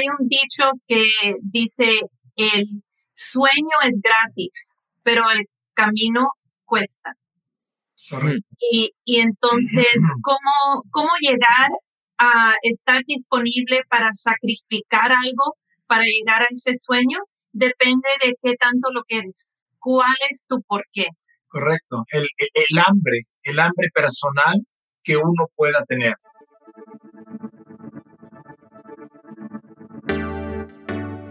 hay un dicho que dice, el sueño es gratis, pero el camino cuesta. Y, y entonces, ¿cómo, ¿cómo llegar a estar disponible para sacrificar algo para llegar a ese sueño? Depende de qué tanto lo quieres. ¿Cuál es tu porqué? Correcto. El, el hambre, el hambre personal que uno pueda tener.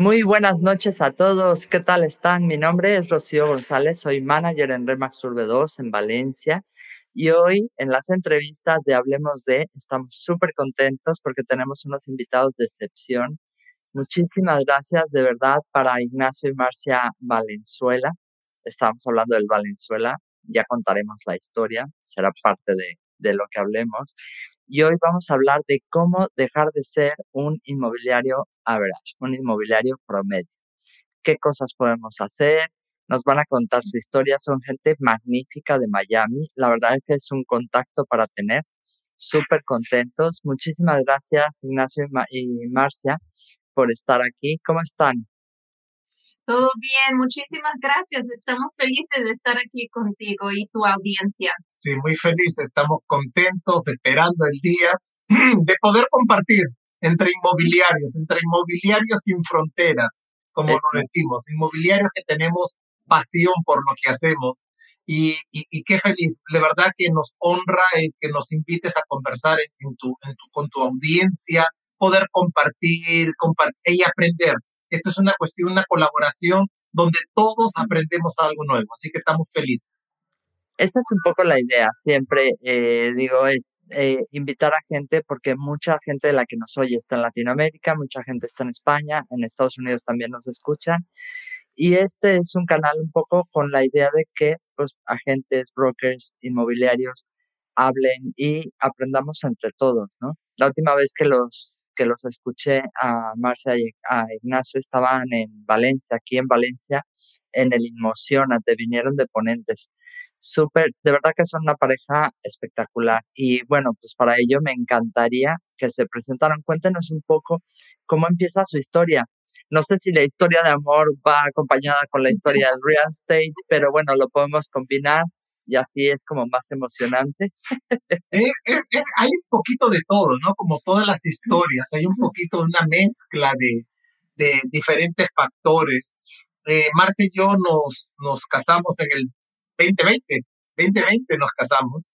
Muy buenas noches a todos. ¿Qué tal están? Mi nombre es Rocío González, soy manager en Remax Urbe 2 en Valencia. Y hoy en las entrevistas de Hablemos de, estamos súper contentos porque tenemos unos invitados de excepción. Muchísimas gracias de verdad para Ignacio y Marcia Valenzuela. Estamos hablando del Valenzuela, ya contaremos la historia, será parte de, de lo que hablemos y hoy vamos a hablar de cómo dejar de ser un inmobiliario average, un inmobiliario promedio. ¿Qué cosas podemos hacer? Nos van a contar su historia. Son gente magnífica de Miami. La verdad es que es un contacto para tener. Súper contentos. Muchísimas gracias, Ignacio y Marcia, por estar aquí. ¿Cómo están? Todo bien, muchísimas gracias. Estamos felices de estar aquí contigo y tu audiencia. Sí, muy felices. Estamos contentos, esperando el día de poder compartir entre inmobiliarios, entre inmobiliarios sin fronteras, como lo decimos, inmobiliarios que tenemos pasión por lo que hacemos. Y, y, qué feliz, de verdad que nos honra el que nos invites a conversar en, tu, en tu, con tu audiencia, poder compartir, compartir y aprender esto es una cuestión, una colaboración donde todos aprendemos algo nuevo, así que estamos felices. Esa es un poco la idea, siempre eh, digo, es eh, invitar a gente, porque mucha gente de la que nos oye está en Latinoamérica, mucha gente está en España, en Estados Unidos también nos escuchan, y este es un canal un poco con la idea de que pues, agentes, brokers, inmobiliarios hablen y aprendamos entre todos, ¿no? La última vez que los que los escuché a Marcia y a Ignacio estaban en Valencia, aquí en Valencia, en el Inmocionate, vinieron de ponentes. Súper, de verdad que son una pareja espectacular. Y bueno, pues para ello me encantaría que se presentaran. Cuéntenos un poco cómo empieza su historia. No sé si la historia de amor va acompañada con la historia del real estate, pero bueno, lo podemos combinar y así es como más emocionante. hay un poquito de todo, ¿no? Como todas las historias, hay un poquito una mezcla de, de diferentes factores. Eh, Marce y yo nos, nos casamos en el 2020, 2020 nos casamos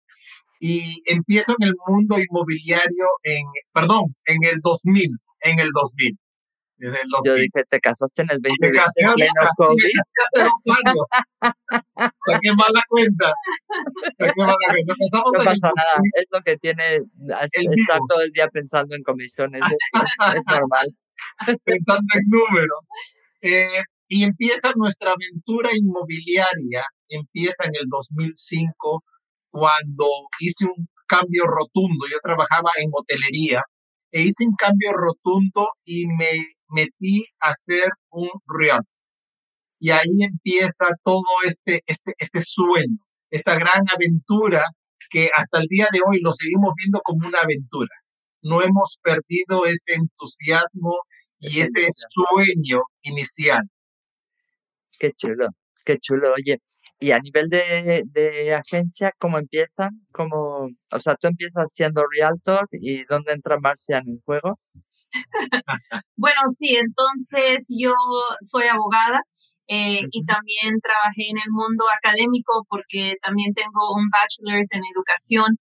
y empiezo en el mundo inmobiliario en, perdón, en el 2000, en el 2000. Yo dije, te casaste en el 2020 en pleno COVID. Hace dos años. Saqué mala cuenta. Saqué mala cuenta. no pasa nada. Es lo que tiene estar todo el día pensando en comisiones. Es, normal. Pensando en números. Eh, y empieza nuestra aventura inmobiliaria. Empieza en el 2005 cuando hice un cambio rotundo. Yo trabajaba en hotelería e hice un cambio rotundo y me metí a hacer un real. Y ahí empieza todo este, este, este sueño, esta gran aventura que hasta el día de hoy lo seguimos viendo como una aventura. No hemos perdido ese entusiasmo y ese sueño inicial. Qué chulo, qué chulo. Oye, y a nivel de, de agencia, ¿cómo empiezan? ¿Cómo, o sea, tú empiezas siendo realtor y ¿dónde entra Marcia en el juego? bueno, sí, entonces yo soy abogada eh, y también trabajé en el mundo académico porque también tengo un bachelor's en educación.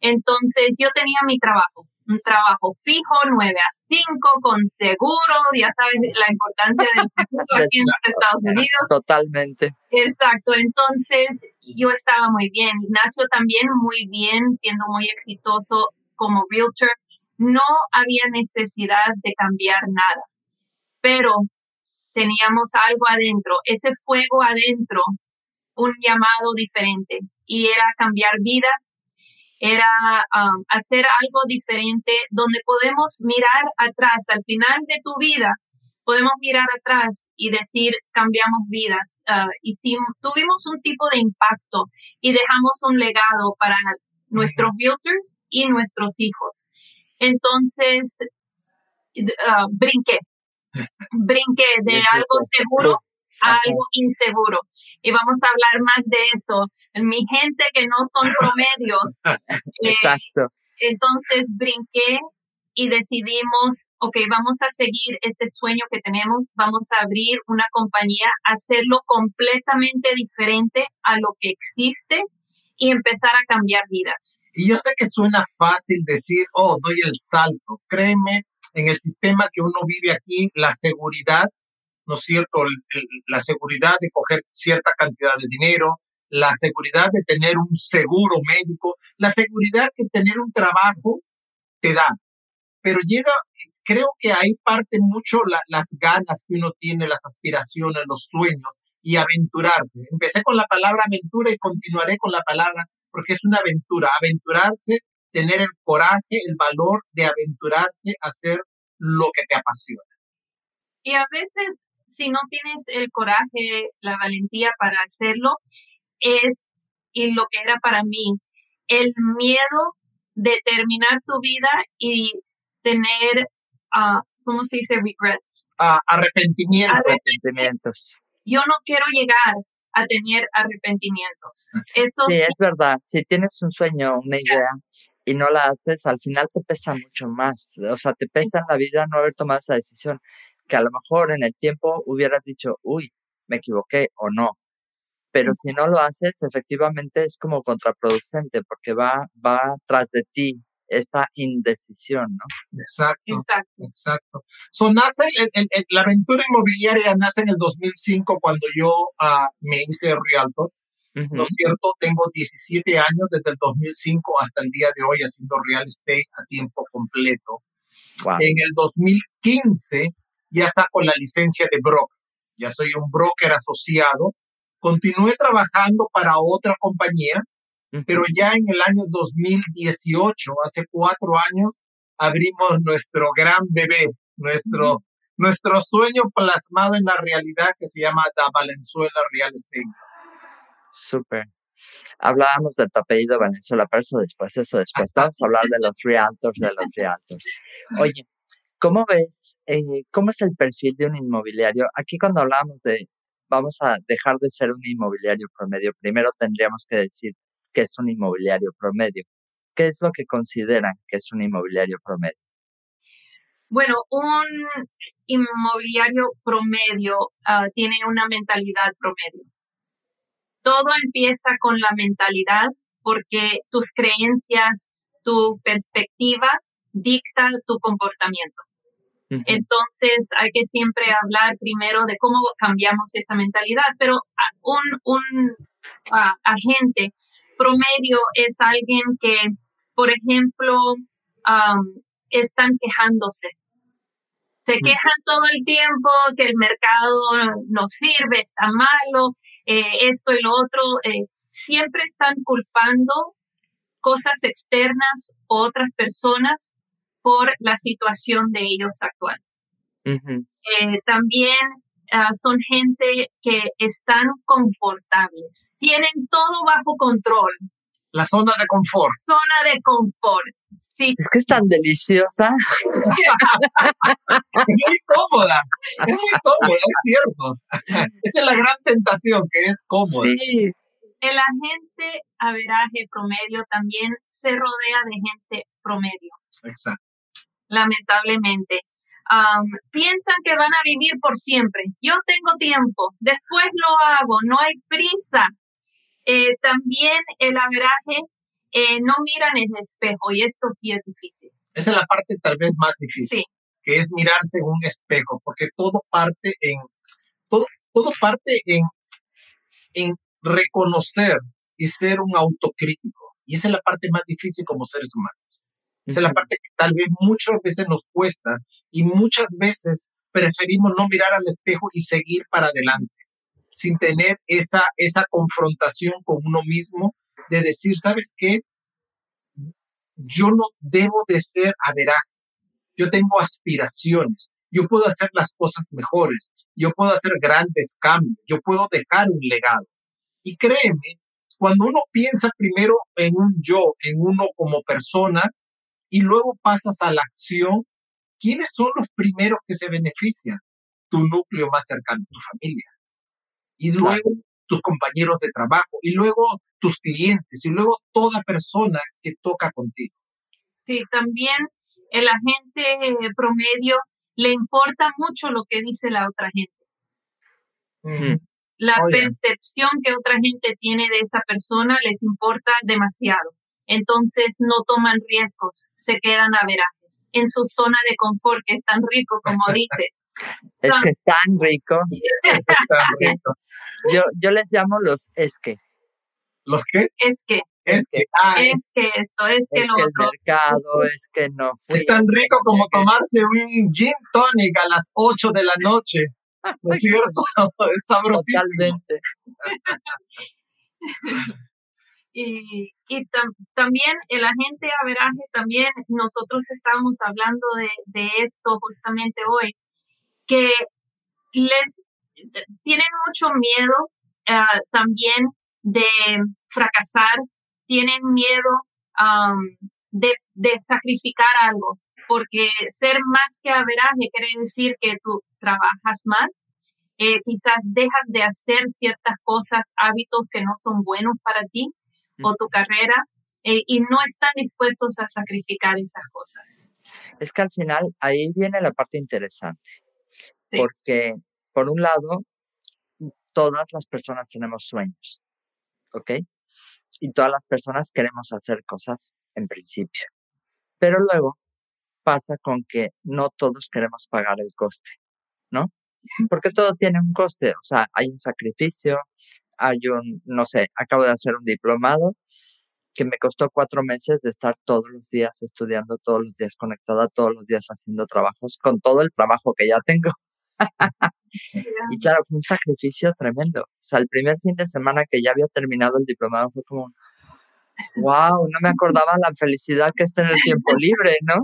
Entonces yo tenía mi trabajo, un trabajo fijo, 9 a 5, con seguro, ya sabes la importancia del seguro aquí en los Estados Unidos. Totalmente. Exacto, entonces yo estaba muy bien, Ignacio también muy bien, siendo muy exitoso como realtor. No había necesidad de cambiar nada. pero teníamos algo adentro, ese fuego adentro, un llamado diferente y era cambiar vidas, era um, hacer algo diferente donde podemos mirar atrás al final de tu vida. Podemos mirar atrás y decir, cambiamos vidas, uh, si tuvimos un tipo de impacto y dejamos un legado para nuestros builders y nuestros hijos. Entonces, uh, brinqué, brinqué de algo seguro a algo inseguro. Y vamos a hablar más de eso. Mi gente que no son promedios. Eh, Exacto. entonces brinqué y decidimos, ok, vamos a seguir este sueño que tenemos, vamos a abrir una compañía, hacerlo completamente diferente a lo que existe y empezar a cambiar vidas. Y yo sé que suena fácil decir, oh, doy el salto. Créeme, en el sistema que uno vive aquí, la seguridad, ¿no es cierto? la seguridad de coger cierta cantidad de dinero, la seguridad de tener un seguro médico, la seguridad que tener un trabajo te da. Pero llega, creo que ahí parte mucho las ganas que uno tiene, las aspiraciones, los sueños y aventurarse. Empecé con la palabra aventura y continuaré con la palabra porque es una aventura. Aventurarse tener el coraje, el valor de aventurarse a hacer lo que te apasiona. Y a veces, si no tienes el coraje, la valentía para hacerlo, es y lo que era para mí, el miedo de terminar tu vida y tener, uh, ¿cómo se dice? Regrets. Uh, arrepentimientos. Arrepentimientos. Yo no quiero llegar a tener arrepentimientos. Eso sí, es verdad. Si tienes un sueño, una idea y no la haces, al final te pesa mucho más. O sea, te pesa en la vida no haber tomado esa decisión, que a lo mejor en el tiempo hubieras dicho, uy, me equivoqué o no. Pero si no lo haces, efectivamente es como contraproducente porque va, va tras de ti esa indecisión, ¿no? Exacto. Exacto. Exacto. So, nace la aventura inmobiliaria nace en el 2005 cuando yo uh, me hice realtor. ¿No es cierto? Tengo 17 años desde el 2005 hasta el día de hoy haciendo real estate a tiempo completo. En el 2015 ya saco la licencia de broker. Ya soy un broker asociado. Continué trabajando para otra compañía pero ya en el año 2018, hace cuatro años, abrimos nuestro gran bebé, nuestro, nuestro sueño plasmado en la realidad que se llama Da Valenzuela Real Estate. Súper. Hablábamos del apellido Valenzuela, pero eso después, eso después. Vamos a hablar de los realtors, de los realtors. Oye, ¿cómo ves, eh, cómo es el perfil de un inmobiliario? Aquí cuando hablamos de, vamos a dejar de ser un inmobiliario promedio, primero tendríamos que decir qué es un inmobiliario promedio. ¿Qué es lo que consideran que es un inmobiliario promedio? Bueno, un inmobiliario promedio ah, tiene una mentalidad promedio. Todo empieza con la mentalidad porque tus creencias, tu perspectiva dicta tu comportamiento. Entonces hay que siempre hablar primero de cómo cambiamos esa mentalidad, pero un, un ah, agente promedio es alguien que, por ejemplo, están quejándose. Se quejan todo el tiempo que el mercado no sirve, está malo, eh, esto y lo otro. Eh, siempre están culpando cosas externas o otras personas por la situación de ellos actual. Eh, también Ah, son gente que están confortables, tienen todo bajo control. La zona de confort. Zona de confort. Sí. Es que es tan deliciosa. es muy cómoda. Es muy cómoda, es cierto. Esa es la gran tentación, que es cómoda. Sí. El agente averaje promedio también se rodea de gente promedio. Exacto. Lamentablemente piensan que van a vivir por siempre. Yo tengo tiempo, después lo hago, no hay prisa. Eh, también el averaje eh, no mira en el espejo y esto sí es difícil. Esa es la parte tal vez más difícil, que es mirarse en un espejo, porque todo parte en, todo, todo parte en, en reconocer y ser un autocrítico. Y esa es la parte más difícil como seres humanos. Esa es la parte que tal vez muchas veces nos cuesta y muchas veces preferimos no mirar al espejo y seguir para adelante, sin tener esa, esa confrontación con uno mismo de decir, ¿sabes qué? Yo no debo de ser averaje, yo tengo aspiraciones, yo puedo hacer las cosas mejores, yo puedo hacer grandes cambios, yo puedo dejar un legado. Y créeme, cuando uno piensa primero en un yo, en uno como persona, y luego pasas a la acción, ¿quiénes son los primeros que se benefician? Tu núcleo más cercano, tu familia. Y luego tus compañeros de trabajo, y luego tus clientes, y luego toda persona que toca contigo. Sí, también el agente promedio le importa mucho lo que dice la otra gente. La percepción que otra gente tiene de esa persona les importa demasiado. Entonces no toman riesgos, se quedan a verajes en su zona de confort, que es tan rico como dices. es que es tan rico. Yo, yo les llamo los es que. ¿Los qué? Es que. Es que, ah, es que esto, es que es que el mercado, es que no Es tan rico como tomarse un gin tonic a las 8 de la noche. ¿No es cierto? Es sabrosísimo. Totalmente. Y, y también el agente averaje, también nosotros estábamos hablando de, de esto justamente hoy, que les tienen mucho miedo uh, también de fracasar, tienen miedo de, de, sacrificar algo, porque ser más que averaje quiere decir que tú trabajas más, eh, quizás dejas de hacer ciertas cosas, hábitos que no son buenos para ti o tu carrera, eh, y no están dispuestos a sacrificar esas cosas. Es que al final ahí viene la parte interesante, porque por un lado, todas las personas tenemos sueños, ¿ok? Y todas las personas queremos hacer cosas en principio. Pero luego pasa con que no todos queremos pagar el coste, ¿no? Porque todo tiene un coste, o sea, hay un sacrificio, hay un, no sé, acabo de hacer un diplomado que me costó cuatro meses de estar todos los días estudiando, todos los días conectada, todos los días haciendo trabajos, con todo el trabajo que ya tengo. y claro, fue un sacrificio tremendo. O sea, el primer fin de semana que ya había terminado el diplomado fue como, wow, no me acordaba la felicidad que está en el tiempo libre, ¿no?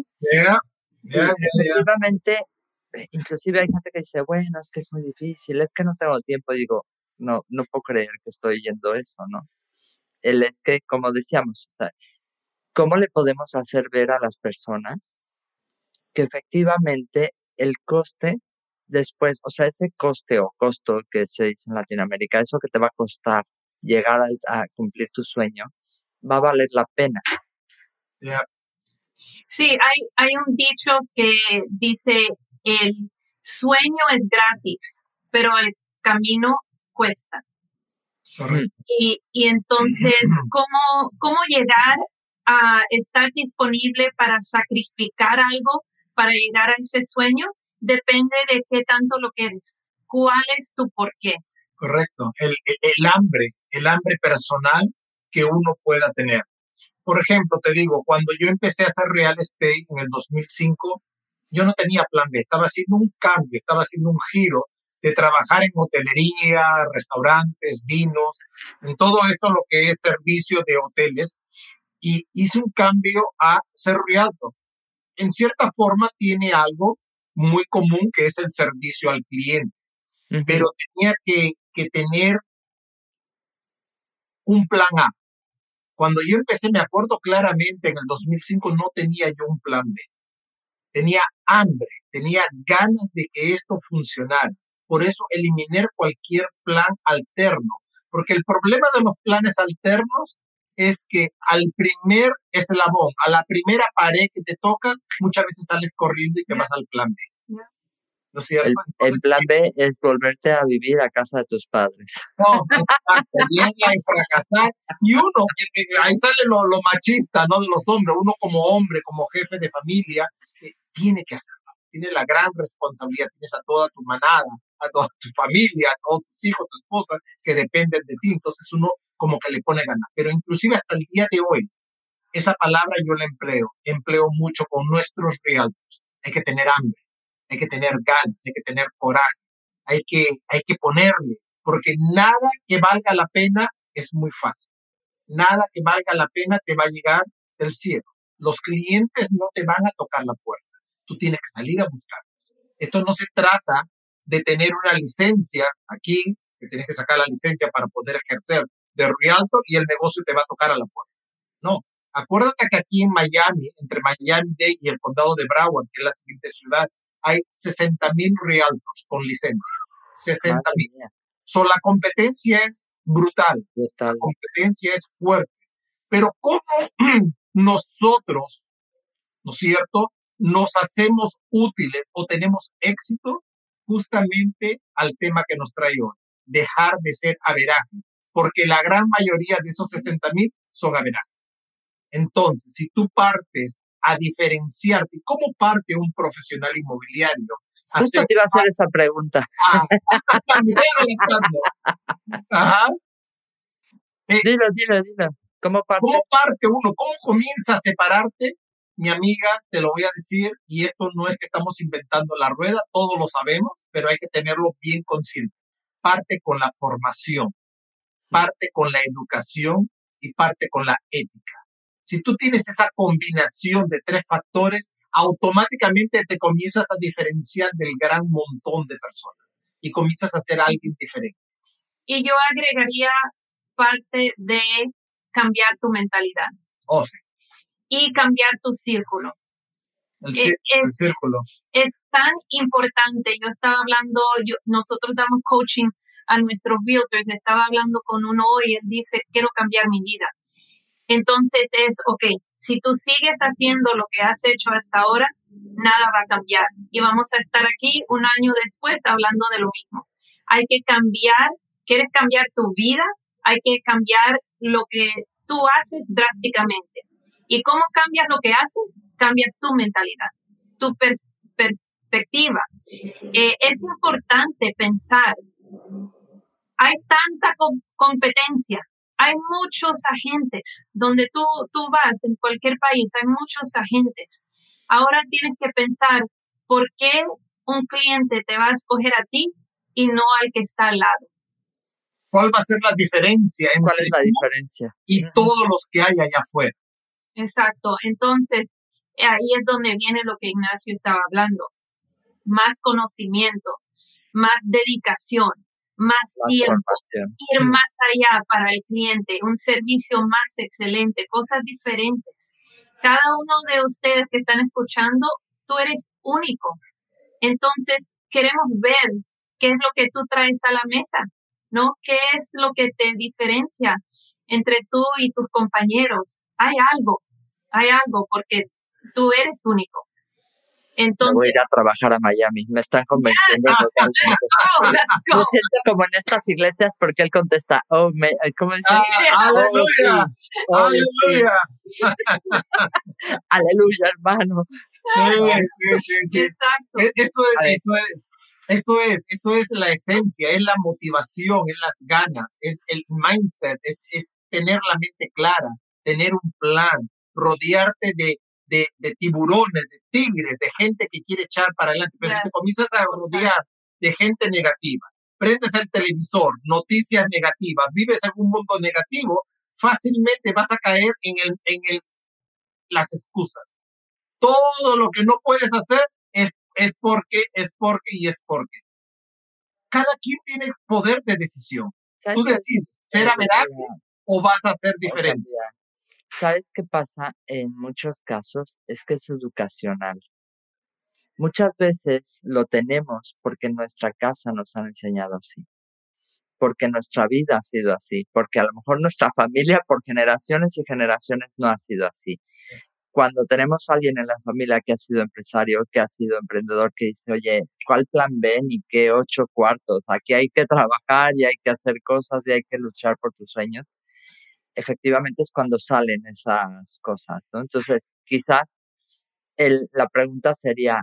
efectivamente, eh, inclusive hay gente que dice, bueno, es que es muy difícil, es que no tengo tiempo. digo, no, no puedo creer que estoy yendo eso, ¿no? El es que, como decíamos, o sea, ¿cómo le podemos hacer ver a las personas que efectivamente el coste después, o sea, ese coste o costo que se dice en Latinoamérica, eso que te va a costar llegar a, cumplir tu sueño, va a valer la pena. Sí, hay, hay un dicho que dice, el sueño es gratis, pero el camino cuesta. Y, y entonces, ¿cómo, ¿cómo llegar a estar disponible para sacrificar algo para llegar a ese sueño? depende de qué tanto lo quieres. ¿Cuál es tu porqué? Correcto. El, el, hambre, el hambre personal que uno pueda tener. Por ejemplo, te digo, cuando yo empecé a hacer real estate en el 2005, yo no tenía plan B, estaba haciendo un cambio, estaba haciendo un giro de trabajar en hotelería, restaurantes, vinos, en todo esto lo que es servicio de hoteles, y hice un cambio a ser realtor. En cierta forma tiene algo muy común que es el servicio al cliente. Pero tenía que, que tener un plan A. Cuando yo empecé, me acuerdo claramente, en el 2005 no tenía yo un plan B. Tenía hambre, tenía ganas de que esto funcionara. Por eso eliminé cualquier plan alterno, porque el problema de los planes alternos es que al primer eslabón, a la primera pared que te tocas, muchas veces sales corriendo y te vas al plan B. ¿No el, plan B es volverte a vivir a casa de tus padres. No, exacto, y fracasar. Y uno, ahí sale lo, lo, machista, ¿no? De los hombres. Uno como hombre, como jefe de familia, eh, tiene que hacerlo. Tiene la gran responsabilidad. Tienes a toda tu manada, a toda tu familia, a todos tus hijos, tu esposa, que dependen de ti. Entonces uno como que le pone ganas. Pero inclusive hasta el día de hoy, esa palabra yo la empleo, empleo mucho con nuestros realtors. Hay que tener hambre, hay que tener ganas, hay que tener coraje, hay que, hay que ponerle, porque nada que valga la pena es muy fácil. Nada que valga la pena te va a llegar del cielo. Los clientes no te van a tocar la puerta. Tú tienes que salir a buscarlos. Esto no se trata de tener una licencia aquí, que tienes que sacar la licencia para poder ejercer de realtor y el negocio te va a tocar a la puerta. No, acuérdate que aquí en Miami, entre Miami-Dade y el condado de Broward, que es la siguiente ciudad, hay 60 mil realtors con licencia. 60 mil. So, la competencia es brutal. La competencia es fuerte. Pero ¿cómo nosotros, ¿no es cierto?, nos hacemos útiles o tenemos éxito justamente al tema que nos trae hoy, dejar de ser averaje, porque la gran mayoría de esos 60 mil son averajes. Entonces, si tú partes a diferenciarte, ¿cómo parte un profesional inmobiliario? Justo te iba a hacer esa pregunta. Ah, Ajá. Eh, dilo, dilo, dilo. ¿Cómo parte? ¿Cómo parte uno? ¿Cómo comienza a separarte? Mi amiga, te lo voy a decir, y esto no es que estamos inventando la rueda, todos lo sabemos, pero hay que tenerlo bien consciente. Parte con la formación, parte con la educación y parte con la ética. Si tú tienes esa combinación de tres factores, automáticamente te comienzas a diferenciar del gran montón de personas y comienzas a ser alguien diferente. Y yo agregaría parte de cambiar tu mentalidad. Oh, sí. Y cambiar tu círculo. El, eh, es, círculo. Es tan importante. Yo estaba hablando, yo, nosotros damos coaching a nuestros realtors. Estaba hablando con uno hoy, él dice, quiero cambiar mi vida. Entonces es, ok, si tú sigues haciendo lo que has hecho hasta ahora, nada va a cambiar. Y vamos a estar aquí un año después hablando de lo mismo. Hay que cambiar, quieres cambiar tu vida, hay que cambiar lo que tú haces drásticamente. ¿Y cómo cambias lo que haces? Cambias tu mentalidad, tu perspectiva. Eh, es importante pensar, hay tanta competencia, hay muchos agentes. Donde tú, tú vas, en cualquier país, hay muchos agentes. Ahora tienes que pensar por qué un cliente te va a escoger a ti y no al que está al lado. ¿Cuál va a ser la diferencia entre ¿Cuál es la diferencia? y todos los que hay allá afuera? Exacto. Entonces, ahí es donde viene lo que Ignacio estaba hablando. Más conocimiento, más dedicación, más, tiempo, ir más allá para el cliente, un servicio más excelente, cosas diferentes. Cada uno de ustedes que están escuchando, tú eres único. Entonces, queremos ver qué es lo que tú traes a la mesa, ¿no? ¿Qué es lo que te diferencia entre tú y tus compañeros? Hay algo, hay algo, porque tú eres único. Entonces, voy a ir a trabajar a Miami. Me están convenciendo totalmente. Oh, me siento como en estas iglesias porque él contesta, oh, me, ¿cómo dice? Ah, aleluya. Oh, aleluya. aleluya, hermano. Sí, sí, sí, Exacto. E, eso es, eso es. Eso es, eso es la esencia, es la motivación, es las ganas, es el mindset, es, es tener la mente clara, tener un plan, rodearte de, de, de, tiburones, de tigres, de gente que quiere echar para adelante. Pero si te comienzas a rodear de gente negativa, prendes el televisor, noticias negativas, vives en un mundo negativo, fácilmente vas a caer en, el, en el, las excusas. Todo lo que no puedes hacer es, es porque, es porque y es porque. Cada quien tiene poder de decisión. Tú decides ser averaje o vas a ser diferente. ¿Sabes qué pasa en muchos casos? Es que es educacional. Muchas veces lo tenemos porque en nuestra casa nos han enseñado así, porque nuestra vida ha sido así, porque a lo mejor nuestra familia por generaciones y generaciones no ha sido así. Cuando tenemos a alguien en la familia que ha sido empresario, que ha sido emprendedor, que dice, oye, ¿cuál plan B ni qué ocho cuartos? Aquí hay que trabajar y hay que hacer cosas y hay que luchar por tus sueños efectivamente es cuando salen esas cosas, ¿no? Entonces, quizás la pregunta sería,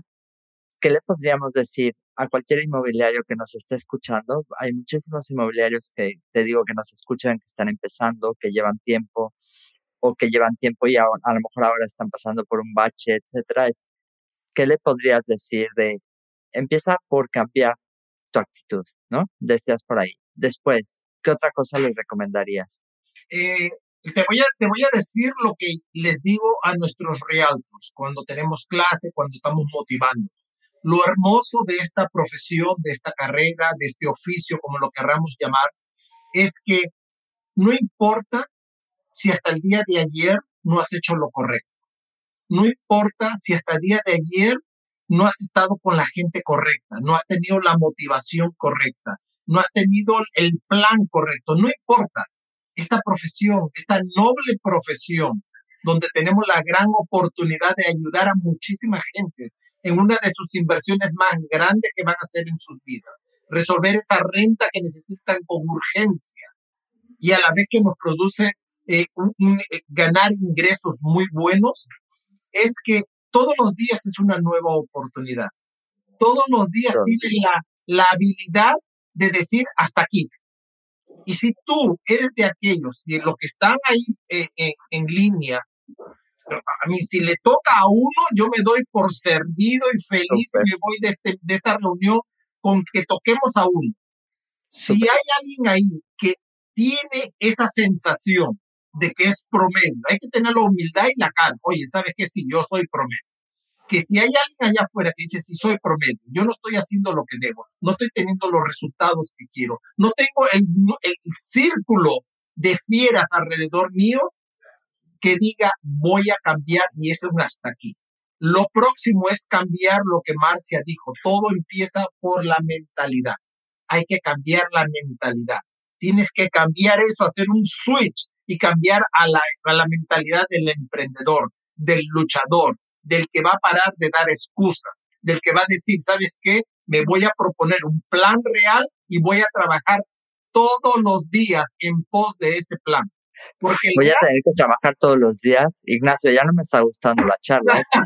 ¿qué le podríamos decir a cualquier inmobiliario que nos esté escuchando? Hay muchísimos inmobiliarios que te digo que nos escuchan, que están empezando, que llevan tiempo o que llevan tiempo y a, a lo mejor ahora están pasando por un bache, etcétera. ¿Qué le podrías decir de empieza por cambiar tu actitud, ¿no? Decías por ahí. Después, ¿qué otra cosa les recomendarías? Eh, te, voy a, te voy a decir lo que les digo a nuestros realtors cuando tenemos clase, cuando estamos motivando. Lo hermoso de esta profesión, de esta carrera, de este oficio, como lo querramos llamar, es que no importa si hasta el día de ayer no has hecho lo correcto. No importa si hasta el día de ayer no has estado con la gente correcta, no has tenido la motivación correcta, no has tenido el plan correcto, no importa. Esta profesión, esta noble profesión, donde tenemos la gran oportunidad de ayudar a muchísima gente en una de sus inversiones más grandes que van a hacer en sus vidas, resolver esa renta que necesitan con urgencia y a la vez que nos produce eh, eh, ganar ingresos muy buenos, es que todos los días es una nueva oportunidad. Todos los días tienes la, la habilidad de decir hasta aquí. Y si tú eres de aquellos, de los que están ahí eh, en línea, a mí si le toca a uno, yo me doy por servido y feliz y me voy de, este, de esta reunión con que toquemos a uno. Si hay alguien ahí que tiene esa sensación de que es promedio. Hay que tener la humildad y la calma. Oye, ¿sabes qué? Si yo soy promedio. Que si hay alguien allá afuera que dice, si soy promedio, yo no estoy haciendo lo que debo, no estoy teniendo los resultados que quiero, no tengo el, el círculo de fieras alrededor mío que diga, voy a cambiar y eso es hasta aquí. Lo próximo es cambiar lo que Marcia dijo. Todo empieza por la mentalidad. Hay que cambiar la mentalidad. Tienes que cambiar eso, hacer un switch y cambiar a la, a la mentalidad del emprendedor, del luchador, del que va a parar de dar excusas, del que va a decir, ¿sabes qué? Me voy a proponer un plan real y voy a trabajar todos los días en pos de ese plan. Porque Voy a tener que trabajar todos los días. Ignacio, ya no me está gustando la charla. Esta,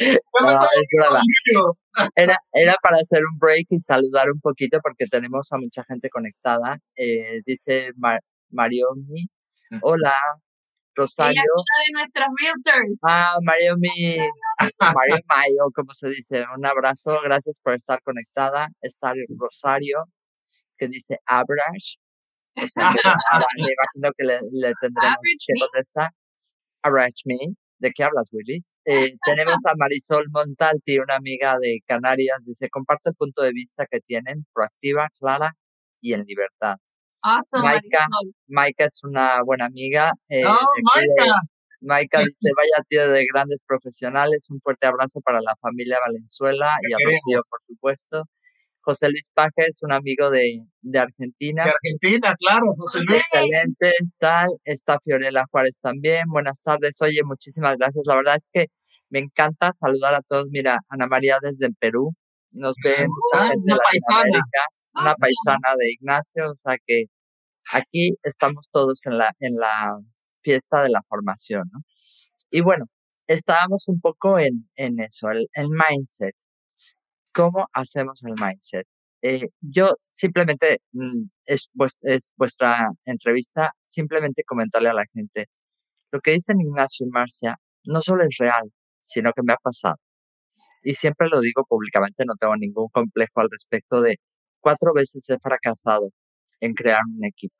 ¿eh? Era, era para hacer un break y saludar un poquito porque tenemos a mucha gente conectada. Eh, dice Mariomi. Hola, Rosario. Ella es una de nuestras realtors. Ah, Mariomi. Mario Mayo, como se dice. Un abrazo. Gracias por estar conectada. Está Rosario, que dice Abrash. O sea, me imagino que le, le tendremos que contestar. Abrash Me. ¿De qué hablas, Willis? Eh, tenemos a Marisol Montalti, una amiga de Canarias. Dice, comparto el punto de vista que tienen, proactiva, clara y en libertad. Awesome, Maika, Maika es una buena amiga. Eh, ¡Oh, Maika! Maika dice, vaya tía de grandes profesionales, un fuerte abrazo para la familia Valenzuela y a Rocío, por supuesto. José Luis Paje es un amigo de, de Argentina. De Argentina, claro, José Luis. Excelente, está, está Fiorella Juárez también. Buenas tardes, oye, muchísimas gracias. La verdad es que me encanta saludar a todos. Mira, Ana María desde Perú, nos ve mucha gente de paisana. Una ah, paisana de Ignacio, o sea que aquí estamos todos en la, en la fiesta de la formación, ¿no? Y bueno, estábamos un poco en, en eso, el, el mindset. ¿Cómo hacemos el mindset? Eh, yo simplemente, mm, es, es vuestra entrevista, simplemente comentarle a la gente, lo que dicen Ignacio y Marcia no solo es real, sino que me ha pasado. Y siempre lo digo públicamente, no tengo ningún complejo al respecto de cuatro veces he fracasado en crear un equipo.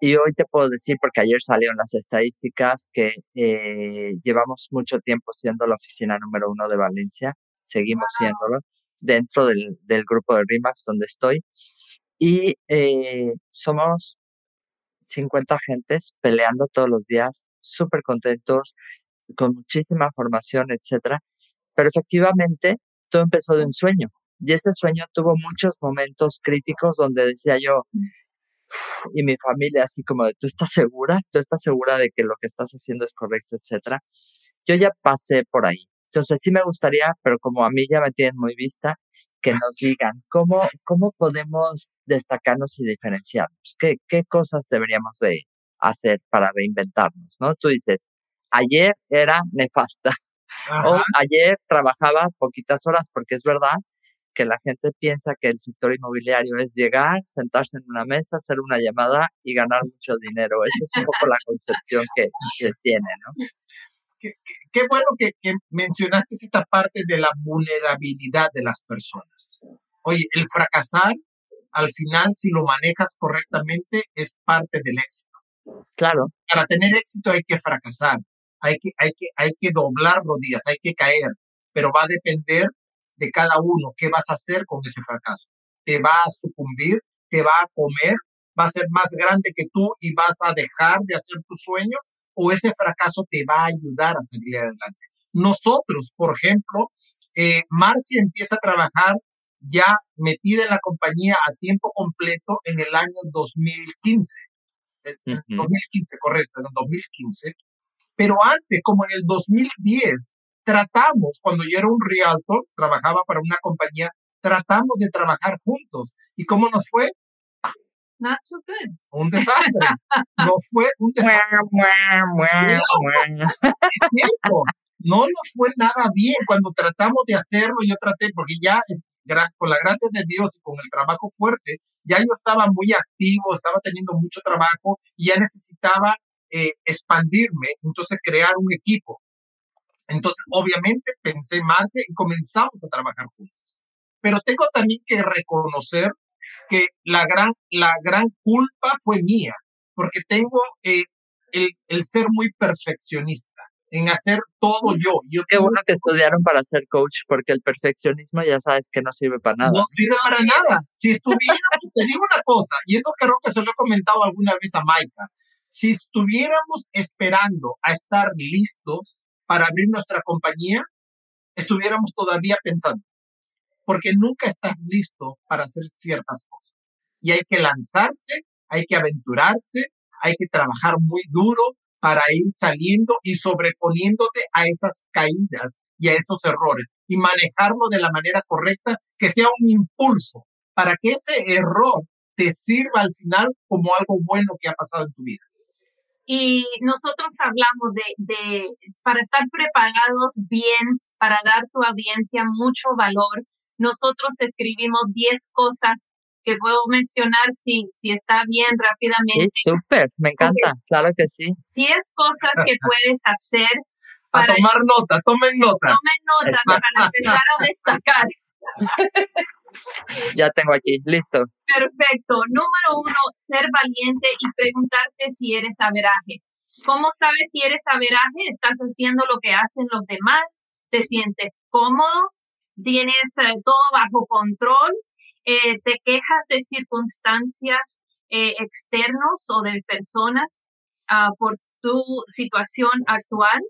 Y hoy te puedo decir, porque ayer salieron las estadísticas, que eh, llevamos mucho tiempo siendo la oficina número uno de Valencia seguimos siéndolo dentro del, del grupo de RIMAX donde estoy. Y eh, somos 50 gentes peleando todos los días, súper contentos, con muchísima formación, etcétera. Pero efectivamente, todo empezó de un sueño. Y ese sueño tuvo muchos momentos críticos donde decía yo, y mi familia así como de, ¿tú estás segura? ¿Tú estás segura de que lo que estás haciendo es correcto, etcétera? Yo ya pasé por ahí. Entonces sí me gustaría, pero como a mí ya me tienen muy vista, que nos digan cómo, cómo podemos destacarnos y diferenciarnos, qué, qué cosas deberíamos de hacer para reinventarnos, ¿no? Tú dices, ayer era nefasta o ayer trabajaba poquitas horas porque es verdad que la gente piensa que el sector inmobiliario es llegar, sentarse en una mesa, hacer una llamada y ganar mucho dinero. Esa es un poco la concepción que, que tiene, ¿no? qué, bueno que, que, mencionaste esta parte de la vulnerabilidad de las personas. Oye, el fracasar, al final, si lo manejas correctamente, es parte del éxito. Claro. Para tener éxito hay que fracasar, hay que, hay que, hay que doblar rodillas, hay que caer, pero va a depender de cada uno qué vas a hacer con ese fracaso. ¿Te va a sucumbir? ¿Te va a comer? ¿Va a ser más grande que tú y vas a dejar de hacer tu sueño? ¿O ese fracaso te va a ayudar a salir adelante? Nosotros, por ejemplo, eh, Marcia empieza a trabajar ya metida en la compañía a tiempo completo en el año 2015. 2015, correcto, en el 2015. Pero antes, como en el 2010, tratamos, cuando yo era un realtor, trabajaba para una compañía, tratamos de trabajar juntos. ¿Y cómo nos fue? Not so good. Un desastre. no fue un desastre. no nos fue nada bien cuando tratamos de hacerlo. Yo traté, porque ya, por la gracia de Dios y con el trabajo fuerte, ya yo estaba muy activo, estaba teniendo mucho trabajo y ya necesitaba eh, expandirme, entonces crear un equipo. Entonces, obviamente, pensé más y comenzamos a trabajar juntos. Pero tengo también que reconocer que la gran, la gran culpa fue mía, porque tengo eh, el, el, ser muy perfeccionista en hacer todo yo. yo Qué bueno que estudiaron para ser coach, porque el perfeccionismo ya sabes que no sirve para nada. No sirve para nada. Si estuviéramos, te digo una cosa, y eso creo que se lo he comentado alguna vez a Maika, si estuviéramos esperando a estar listos para abrir nuestra compañía, estuviéramos todavía pensando, porque nunca estás listo para hacer ciertas cosas. Y hay que lanzarse, hay que aventurarse, hay que trabajar muy duro para ir saliendo y sobreponiéndote a esas caídas y a esos errores y manejarlo de la manera correcta, que sea un impulso para que ese error te sirva al final como algo bueno que ha pasado en tu vida. Y nosotros hablamos de, de, para estar preparados bien, para dar tu audiencia mucho valor, nosotros escribimos 10 cosas que puedo mencionar si, si está bien rápidamente. Sí, súper, me encanta, claro que sí. 10 cosas que puedes hacer para... tomar nota, tomen nota. Tomen nota para empezar a destacar. Ya tengo aquí, listo. Perfecto. Número uno, ser valiente y preguntarte si eres averaje. ¿Cómo sabes si eres averaje? ¿Estás haciendo lo que hacen los demás? ¿Te sientes cómodo? ¿Tienes eh, todo bajo control? Eh, ¿Te quejas de circunstancias eh, externos o de personas uh, por tu situación actual?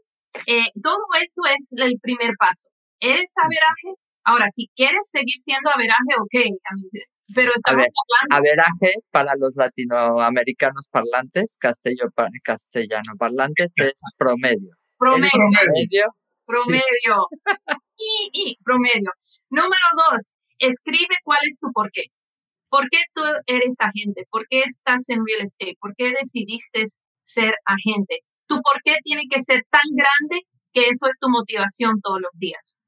todo eso es el primer paso. ¿Eres averaje? Ahora, si quieres seguir siendo averaje, ok, pero estamos hablando... Averaje para los latinoamericanos parlantes, castellano parlantes, es promedio. Promedio. Promedio. y, y, promedio. Número dos, escribe cuál es tu por qué. ¿Por qué tú eres agente? ¿Por qué estás en real estate? ¿Por qué decidiste ser agente? Tu por qué tiene que ser tan grande que eso es tu motivación todos los días.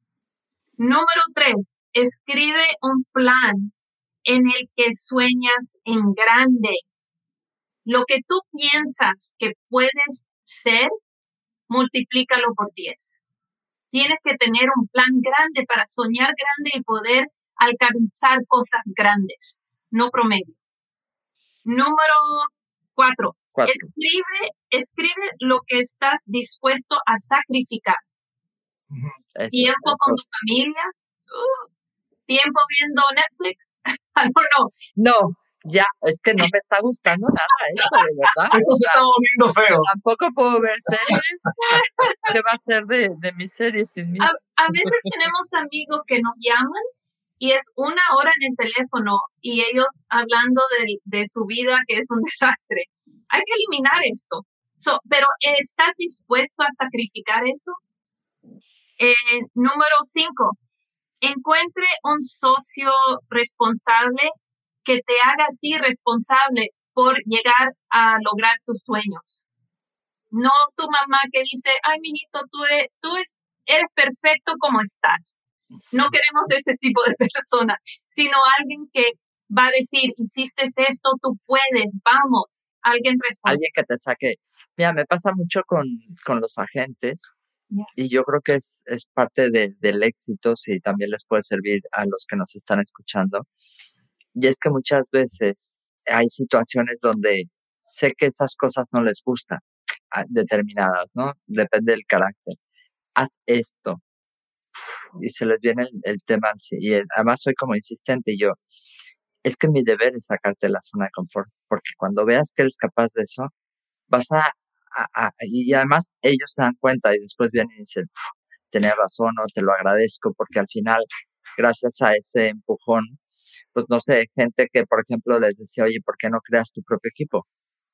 Número tres, escribe un plan en el que sueñas en grande. Lo que tú piensas que puedes ser, multiplícalo por diez. Tienes que tener un plan grande para soñar grande y poder alcanzar cosas grandes, no promedio. Número cuatro, Escribe, escribe lo que estás dispuesto a sacrificar tiempo con tu familia, uh, tiempo viendo Netflix. no, ya, es que no me está gustando nada esto, de verdad. Esto se está volviendo feo. Tampoco puedo ver series. ¿Qué va a ser de, de mis series sin mí? A, veces tenemos amigos que nos llaman y es una hora en el teléfono y ellos hablando de, de su vida que es un desastre. Hay que eliminar esto. So, pero ¿estás dispuesto a sacrificar eso? Eh, número cinco, encuentre un socio responsable que te haga a ti responsable por llegar a lograr tus sueños. No tu mamá que dice, ay, mijito, tú, eres, tú eres perfecto como estás. No queremos ese tipo de persona, sino alguien que va a decir, hiciste esto, tú puedes, vamos, alguien responsable. Alguien que te saque. Mira, me pasa mucho con, con los agentes Y yo creo que es, es parte del éxito, si también les puede servir a los que nos están escuchando. Y es que muchas veces hay situaciones donde sé que esas cosas no les gustan, determinadas, ¿no? Depende del carácter. Haz esto. Y se les viene el, tema Y además soy como insistente y yo, es que mi deber es sacarte de la zona de confort, porque cuando veas que eres capaz de eso, vas a, y además ellos se dan cuenta y después vienen y dicen, tenés razón o te lo agradezco, porque al final, gracias a ese empujón, pues no sé, gente que, por ejemplo, les decía, oye, ¿por qué no creas tu propio equipo?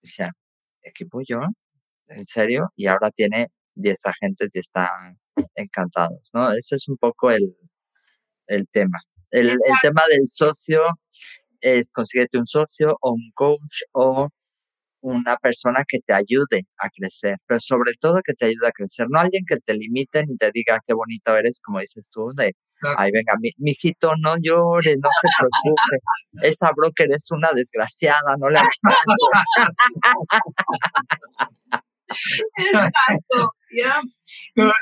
Decía, ¿equipo yo? ¿En serio? Y ahora tiene 10 agentes y está encantados, ¿no? Ese es un poco el, el tema. El, el tema del socio es consíguete un socio o un coach o una persona que te ayude a crecer, pero sobre todo que te ayude a crecer, no alguien que te limite ni te diga qué bonito eres, como dices tú, de, ay, venga, mi, mijito, no llores, no se preocupe, esa broker es una desgraciada, no le hagas Exacto, ya.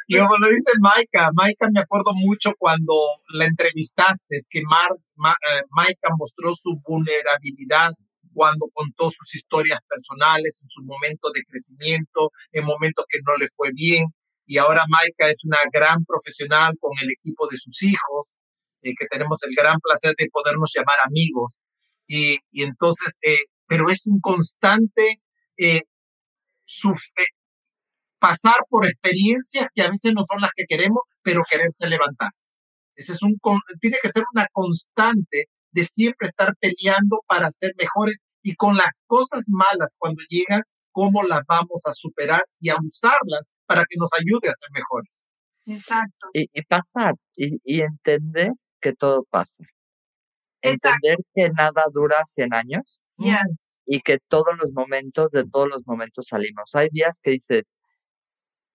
Y como lo dice Maika, Maika me acuerdo mucho cuando la entrevistaste, es que Mar, eh, Maika mostró su vulnerabilidad cuando contó sus historias personales en su momento de crecimiento, en momentos que no le fue bien. Y ahora Maika es una gran profesional con el equipo de sus hijos, eh, que tenemos el gran placer de podernos llamar amigos. Y, y entonces, eh, pero es un constante eh, pasar por experiencias que a veces no son las que queremos, pero quererse levantar. Ese es un, tiene que ser una constante de siempre estar peleando para ser mejores y con las cosas malas cuando llegan, cómo las vamos a superar y a usarlas para que nos ayude a ser mejores. Exacto. Y, pasar y, entender que todo pasa. Entender que nada dura 100 años. Yes. Y que todos los momentos, de todos los momentos salimos. Hay días que dices,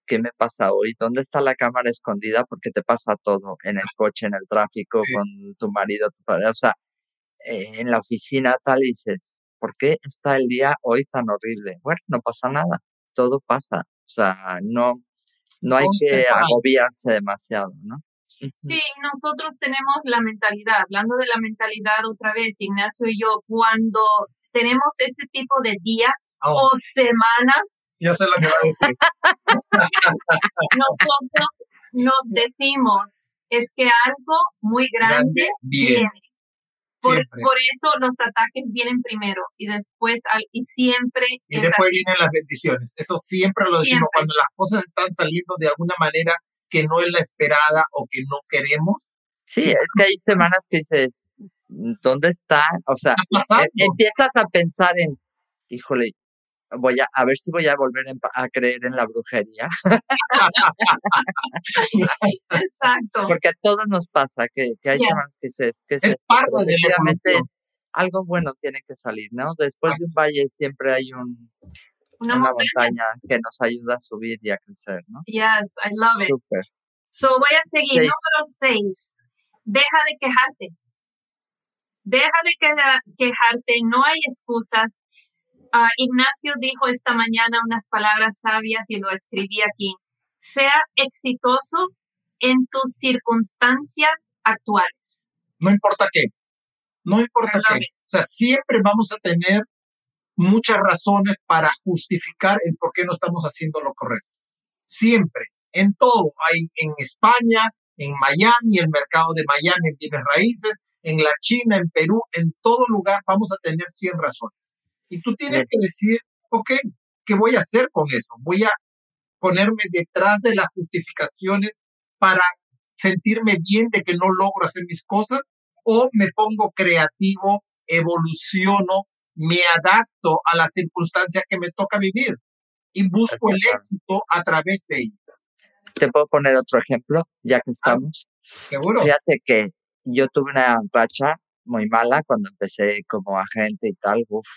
¿qué me pasa hoy? ¿Dónde está la cámara escondida? Porque te pasa todo, en el coche, en el tráfico, con tu marido, tu padre, o sea, eh, en la oficina, tal, y dices, ¿por qué está el día hoy tan horrible? Bueno, no pasa nada, todo pasa, o sea, no, no hay que agobiarse demasiado, ¿no? Sí, nosotros tenemos la mentalidad, hablando de la mentalidad otra vez, Ignacio y yo, cuando tenemos ese tipo de día oh. o semana, ya sé lo que va a decir. nosotros nos decimos, es que algo muy grande, viene. Por, eso los ataques vienen primero y después, y siempre. Y después vienen las bendiciones. Eso siempre lo decimos cuando las cosas están saliendo de alguna manera que no es la esperada o que no queremos. Sí, es que hay semanas que dices, ¿dónde está? O sea, e, empiezas a pensar en, híjole, voy a, a ver si voy a volver a creer en la brujería. Exacto. Porque a todos nos pasa que, que hay semanas que se, que es parte de algo bueno tiene que salir, ¿no? Después de un valle siempre hay un, una, montaña. que nos ayuda a subir y a crecer, ¿no? Yes, I love it. Super. So voy a seguir. Número seis. Deja de quejarte. Deja de quejarte. No hay excusas. Ah, Ignacio dijo esta mañana unas palabras sabias y lo escribí aquí. Sea exitoso en tus circunstancias actuales. No importa qué. No importa qué. O sea, siempre vamos a tener muchas razones para justificar el por qué no estamos haciendo lo correcto. Siempre. En todo. Hay en España, en Miami, el mercado de Miami en bienes raíces, en la China, en Perú, en todo lugar vamos a tener 100 razones. Y tú tienes que decir, ok, ¿qué voy a hacer con eso? Voy a ponerme detrás de las justificaciones para sentirme bien de que no logro hacer mis cosas o me pongo creativo, evoluciono, me adapto a las circunstancias que me toca vivir y busco el éxito a través de ellas. Te puedo poner otro ejemplo, ya que ah, estamos. Seguro. Fíjate que yo tuve una racha muy mala cuando empecé como agente y tal. Uf,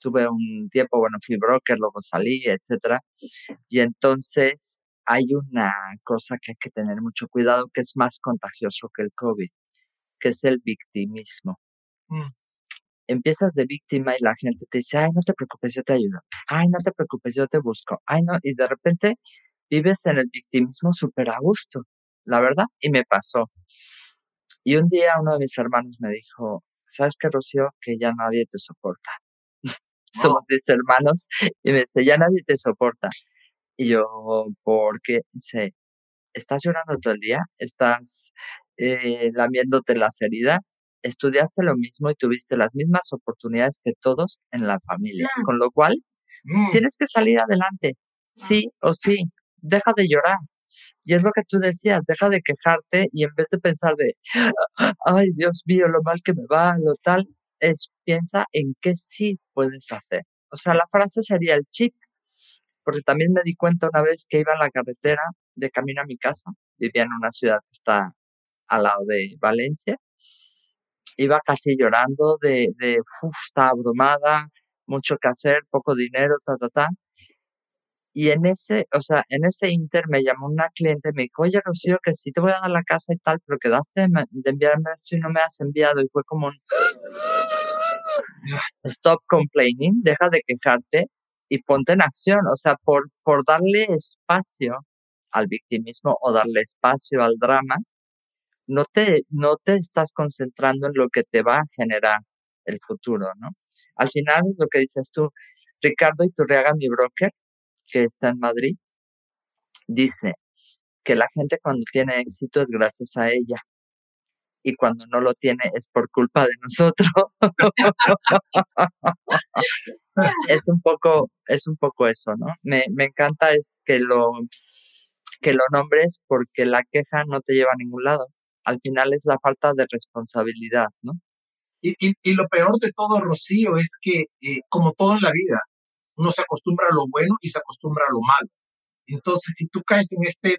tuve un tiempo, bueno, fui broker, luego salí, etcétera. Y entonces hay una cosa que hay que tener mucho cuidado que es más contagioso que el COVID, que es el victimismo. Mm. Empiezas de víctima y la gente te dice, ay, no te preocupes, yo te ayudo. Ay, no te preocupes, yo te busco. Ay, no, y de repente vives en el victimismo súper a gusto, la verdad, y me pasó. Y un día uno de mis hermanos me dijo, ¿sabes qué, Rocío? Que ya nadie te soporta. Somos mis hermanos y me dice, ya nadie te soporta. Y yo, ¿por qué? Dice, ¿estás llorando todo el día? ¿Estás eh, lamiéndote las heridas? Estudiaste lo mismo y tuviste las mismas oportunidades que todos en la familia. Con lo cual, mm. tienes que salir adelante, sí o sí. Deja de llorar. Y es lo que tú decías, deja de quejarte y en vez de pensar de, ay Dios mío, lo mal que me va, lo tal, es piensa en qué sí puedes hacer. O sea, la frase sería el chip, porque también me di cuenta una vez que iba en la carretera de camino a mi casa, vivía en una ciudad que está al lado de Valencia, iba casi llorando de, de uf, estaba abrumada, mucho que hacer, poco dinero, ta, ta, ta. Y en ese, o sea, en ese inter me llamó una cliente y me dijo, oye, Rocío, que sí te voy a dar la casa y tal, pero quedaste de enviarme esto y no me has enviado. Y fue como stop complaining, deja de quejarte y ponte en acción. O sea, por, por darle espacio al victimismo o darle espacio al drama, no te, no te estás concentrando en lo que te va a generar el futuro, ¿no? Al final, lo que dices tú, Ricardo Iturriaga, mi broker, que está en Madrid, dice que la gente cuando tiene éxito es gracias a ella y cuando no lo tiene es por culpa de nosotros. es un poco, es un poco eso, ¿no? Me, me encanta es que lo, que lo nombres porque la queja no te lleva a ningún lado. Al final es la falta de responsabilidad, ¿no? Y, y, lo peor de todo, Rocío, es que, eh, como todo en la vida, uno se acostumbra a lo bueno y se acostumbra a lo malo. Entonces, si tú caes en este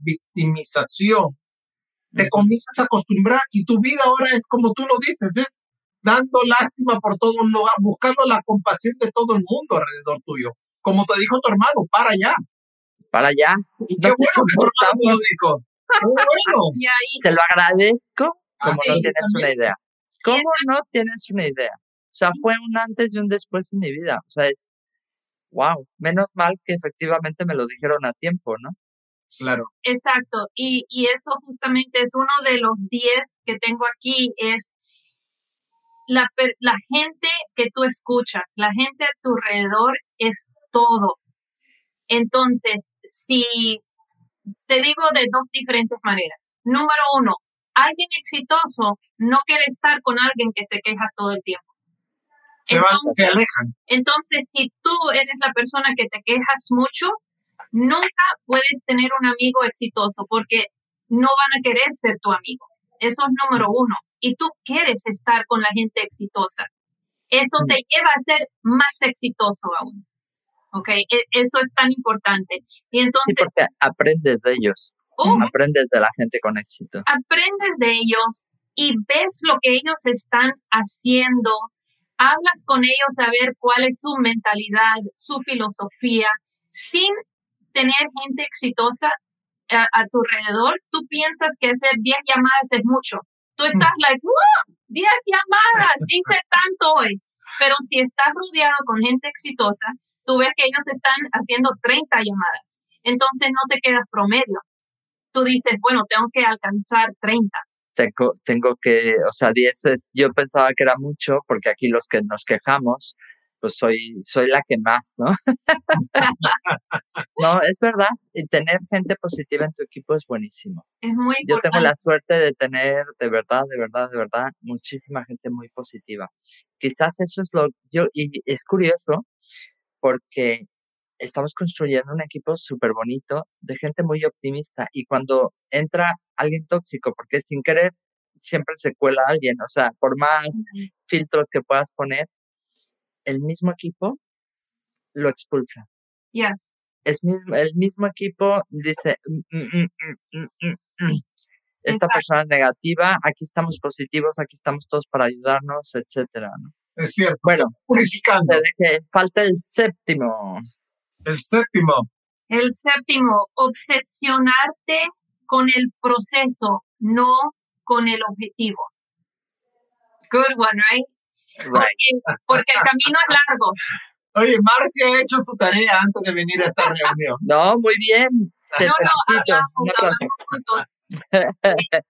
victimización, te comienzas a acostumbrar y tu vida ahora es como tú lo dices, es dando lástima por todo un lugar, buscando la compasión de todo el mundo alrededor tuyo. Como te dijo tu hermano, para allá. Para allá. Y qué bueno dijo. bueno. Se lo agradezco como no tienes una idea. ¿Cómo no tienes una idea? O sea, fue un antes y un después en mi vida. O sea, es, wow, menos mal que efectivamente me lo dijeron a tiempo, ¿no? Claro. Exacto. Y, y eso justamente es uno de los 10 que tengo aquí, es la, la gente que tú escuchas, la gente a tu alrededor es todo. Entonces, si te digo de dos diferentes maneras. Número uno, alguien exitoso no quiere estar con alguien que se queja todo el tiempo se, entonces, alejan. Entonces, si tú eres la persona que te quejas mucho, nunca puedes tener un amigo exitoso porque no van a querer ser tu amigo. Eso es número uno. Y tú quieres estar con la gente exitosa. Eso te mm. lleva a ser más exitoso aún. ¿Ok? E, eso es tan importante. Y entonces... Sí, porque aprendes de ellos. Oh. aprendes de la gente con éxito. Aprendes de ellos y ves lo que ellos están haciendo, hablas con ellos a ver cuál es su mentalidad, su filosofía, sin tener gente exitosa a, tu alrededor, tú piensas que hacer 10 llamadas es mucho. Tú estás like, wow, 10 llamadas, hice tanto hoy. Pero si estás rodeado con gente exitosa, tú ves que ellos están haciendo 30 llamadas. Entonces no te quedas promedio. Tú dices, bueno, tengo que alcanzar 30 tengo, tengo que, o sea, 10 es, yo pensaba que era mucho, porque aquí los que nos quejamos, pues soy, soy la que más, ¿no? no, es verdad, y tener gente positiva en tu equipo es buenísimo. Es muy Yo tengo la suerte de tener, de verdad, de verdad, de verdad, muchísima gente muy positiva. Quizás eso es lo, yo, y es curioso, porque estamos construyendo un equipo súper bonito de gente muy optimista y cuando entra alguien tóxico, porque sin querer siempre se cuela alguien, o sea, por más filtros que puedas poner, el mismo equipo lo expulsa. Yes. Es el mismo equipo dice, mm, mm, mm, esta persona es negativa, aquí estamos positivos, aquí estamos todos para ayudarnos, etcétera, Es cierto. Bueno, purificando. falta el séptimo. El séptimo. El séptimo, obsesionarte con el proceso, no con el objetivo. Good one, right? Porque, porque el camino es largo. Oye, Marcia ha hecho su tarea antes de venir a esta reunión. No, muy bien. Te No, no, felicito. hablamos, aplauso. hablamos.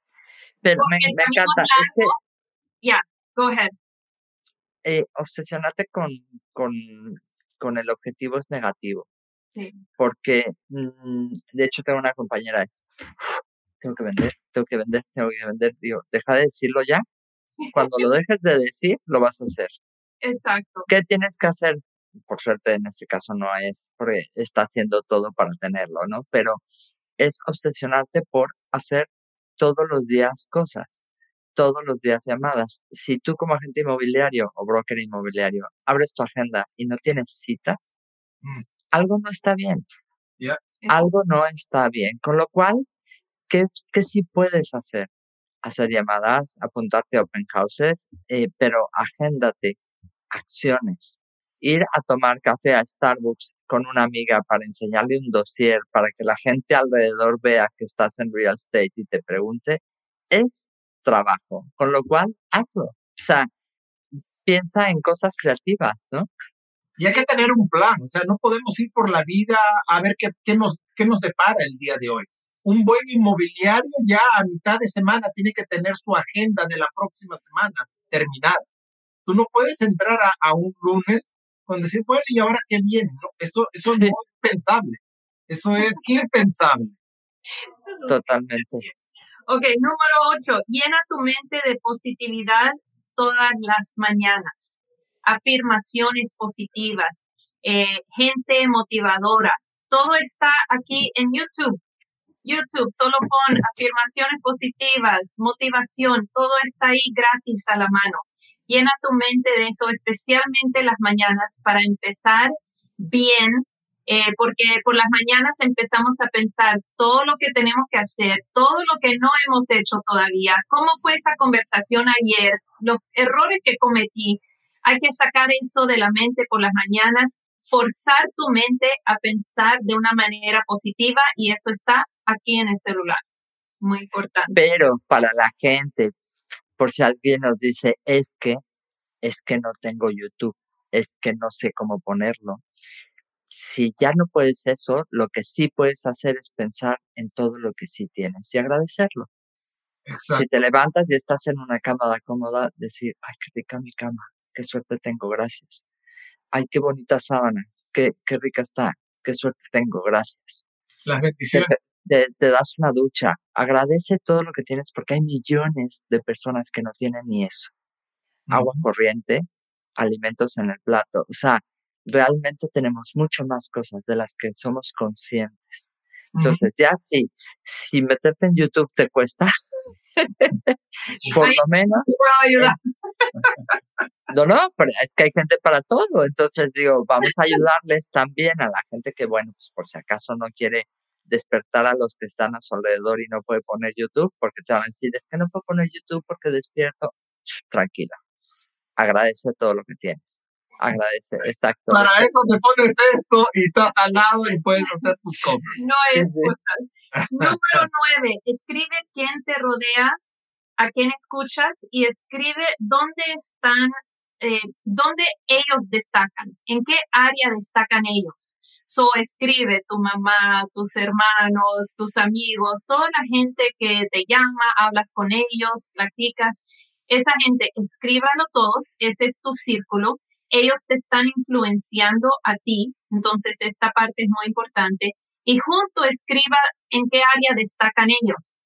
Pero me, encanta. Es que Ya, go ahead. eh, obsesionarte con, con, con el objetivo es negativo. Sí. Porque, mm, de hecho, tengo una compañera, es, tengo que vender, tengo que vender, tengo que vender. Digo, deja de decirlo ya. Cuando lo dejes de decir, lo vas a hacer. Exacto. ¿Qué tienes que hacer? Por suerte, en este caso no es, porque está haciendo todo para tenerlo, ¿no? Pero es obsesionarte por hacer todos los días cosas, todos los días llamadas. Si tú como agente inmobiliario o broker inmobiliario abres tu agenda y no tienes citas, Mm. algo no está bien. Algo no está bien. Con lo cual, ¿qué, qué sí puedes hacer? Hacer llamadas, apuntarte a open houses, eh, pero agéndate acciones. Ir a tomar café a Starbucks con una amiga para enseñarle un dossier para que la gente alrededor vea que estás en real estate y te pregunte, es trabajo. Con lo cual, hazlo. O sea, piensa en cosas creativas, ¿no? Y hay que tener un plan, o sea, no podemos ir por la vida a ver qué, qué, nos, qué nos depara el día de hoy. Un buen inmobiliario ya a mitad de semana tiene que tener su agenda de la próxima semana terminada. Tú no puedes entrar a, a un lunes con decir, bueno, ¿y ahora qué viene? No, eso eso no es pensable. Eso es impensable. Totalmente. Ok, número ocho, llena tu mente de positividad todas las mañanas. Afirmaciones positivas, eh, gente motivadora. Todo está aquí en YouTube. YouTube, solo pon afirmaciones positivas, motivación, todo está ahí gratis a la mano. Llena tu mente de eso, especialmente las mañanas, para empezar bien eh, porque por las mañanas empezamos a pensar todo lo que tenemos que hacer, todo lo que no hemos hecho todavía, cómo fue esa conversación ayer, los errores que cometí. Hay que sacar eso de la mente por las mañanas, forzar tu mente a pensar de una manera positiva y eso está aquí en el celular. Muy importante. Pero para la gente, por si alguien nos dice, es que, es que no tengo YouTube, es que no sé cómo ponerlo si ya no puedes eso, lo que sí puedes hacer es pensar en todo lo que sí tienes y agradecerlo. Exacto. Si te levantas y estás en una cama cómoda, decir, ay, qué rica mi cama, qué suerte tengo, gracias. Ay, qué bonita sábana, qué, qué rica está, qué suerte tengo, gracias. Las bendiciones. te- te das una ducha, agradece todo lo que tienes porque hay millones de personas que no tienen ni eso. Agua corriente, alimentos en el plato, o sea, realmente tenemos mucho más cosas de las que somos conscientes. Entonces, ya si, si meterte en YouTube te cuesta, por lo menos, ayudar. no, no, pero es que hay gente para todo. Entonces, digo, vamos a ayudarles también a la gente que, bueno, pues por si acaso no quiere despertar a los que están a su alrededor y no puede poner YouTube, porque te van a decir, es que no puedo poner YouTube porque despierto. Tranquila, agradece todo lo que tienes. Agradece, exacto. Para eso te pones esto y estás al lado y puedes hacer tus cosas. No sí. excusas. Número nueve, escribe quién te rodea, a quién escuchas y escribe dónde están, eh, dónde ellos destacan, en qué área destacan ellos. So, escribe tu mamá, tus hermanos, tus amigos, toda la gente que te llama, hablas con ellos, platicas. Esa gente, escríbalo todos, ese es tu círculo. Ellos te están influenciando a ti, entonces esta parte es muy importante. Y junto escriba en qué área destacan ellos.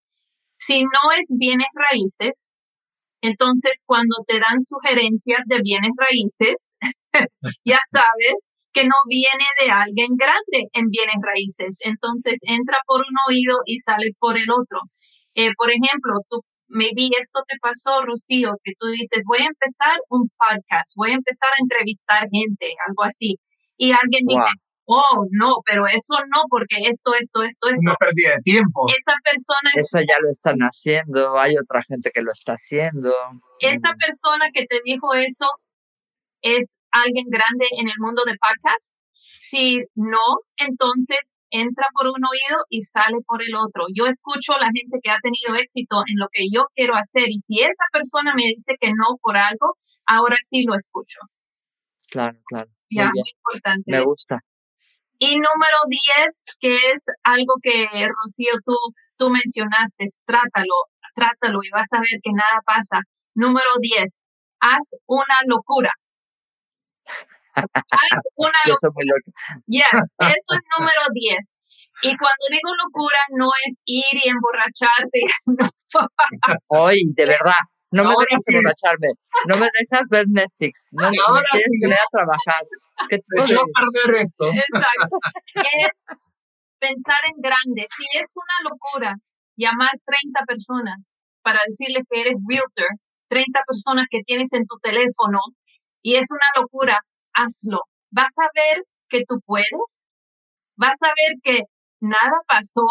Si no es bienes raíces, entonces cuando te dan sugerencias de bienes raíces, ya sabes que no viene de alguien grande en bienes raíces. Entonces entra por un oído y sale por el otro. Eh, por ejemplo, tú, maybe esto te pasó, Rocío, que tú dices, voy a empezar un podcast, voy a empezar a entrevistar gente, algo así. Y alguien dice, oh, no, pero eso no, porque esto, esto, esto, esto. Una pérdida de tiempo. Esa persona es Eso ya lo están haciendo, hay otra gente que lo está haciendo. esa Mm, persona que te dijo eso es alguien grande en el mundo de podcast. Si no, entonces entra por un oído y sale por el otro. Yo escucho a la gente que ha tenido éxito en lo que yo quiero hacer y si esa persona me dice que no por algo, ahora sí lo escucho. Claro, claro. Ya, muy, importante. Me gusta. Y número 10, que es algo que, Rocío, tú, tú mencionaste, trátalo, trátalo y vas a ver que nada pasa. Número 10, haz una locura. Haz una locura. Yes, eso es número 10. Y cuando digo locura, no es ir y emborracharte. Hoy, de verdad, no me dejas emborracharme, no me dejas ver Netflix, no me quieres sí. a trabajar. ¿Qué te a perder esto. Exacto. Es pensar en grande. Si es una locura llamar 30 personas para decirles que eres realtor, 30 personas que tienes en tu teléfono, y es una locura, hazlo. Vas a ver que tú puedes, vas a ver que nada pasó,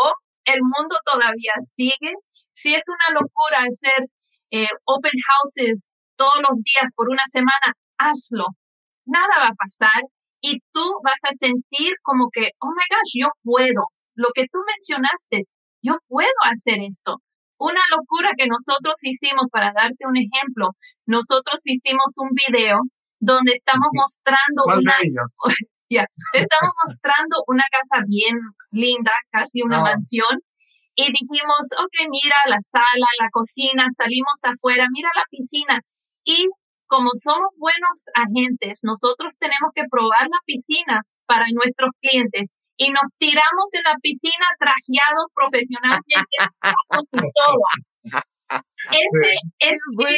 el mundo todavía sigue. Si es una locura hacer eh, open houses todos los días por una semana, hazlo. Nada va a pasar y tú vas a sentir como que, oh my gosh, yo puedo. Lo que tú mencionaste, yo puedo hacer esto. Una locura que nosotros hicimos, para darte un ejemplo, nosotros hicimos un video donde estamos mostrando una, estamos mostrando una casa bien linda, casi una ah. mansión, y dijimos, ok, mira la sala, la cocina, salimos afuera, mira la piscina. Y como somos buenos agentes, nosotros tenemos que probar la piscina para nuestros clientes y nos tiramos en la piscina trajeados profesionalmente todo. Ese, ese,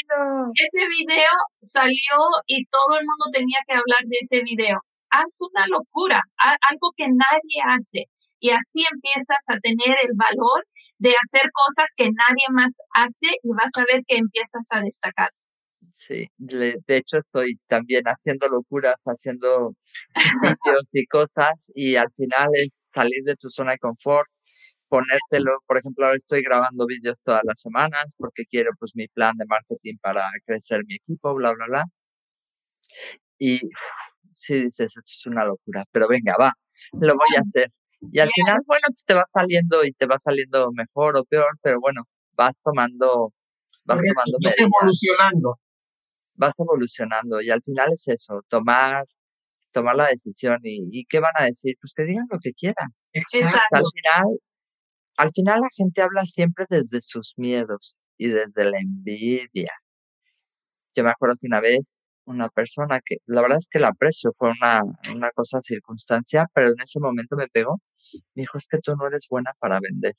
ese video salió y todo el mundo tenía que hablar de ese video. Haz una locura, algo que nadie hace y así empiezas a tener el valor de hacer cosas que nadie más hace y vas a ver que empiezas a destacar. Sí, de hecho estoy también haciendo locuras, haciendo vídeos y cosas y al final es salir de tu zona de confort, ponértelo, por ejemplo, ahora estoy grabando vídeos todas las semanas porque quiero pues mi plan de marketing para crecer mi equipo, bla, bla, bla. Y sí dices, esto es una locura, pero venga, va, lo voy a hacer. Y al final, bueno, pues te va saliendo y te va saliendo mejor o peor, pero bueno, vas tomando, vas tomando Vas evolucionando. Vas evolucionando y al final es eso, tomar, tomar la decisión y, y qué van a decir, pues que digan lo que quieran. Exacto. Al final, al final la gente habla siempre desde sus miedos y desde la envidia. Yo me acuerdo que una vez una persona que la verdad es que la aprecio, fue una, una cosa circunstancia, pero en ese momento me pegó. Me dijo, es que tú no eres buena para vender.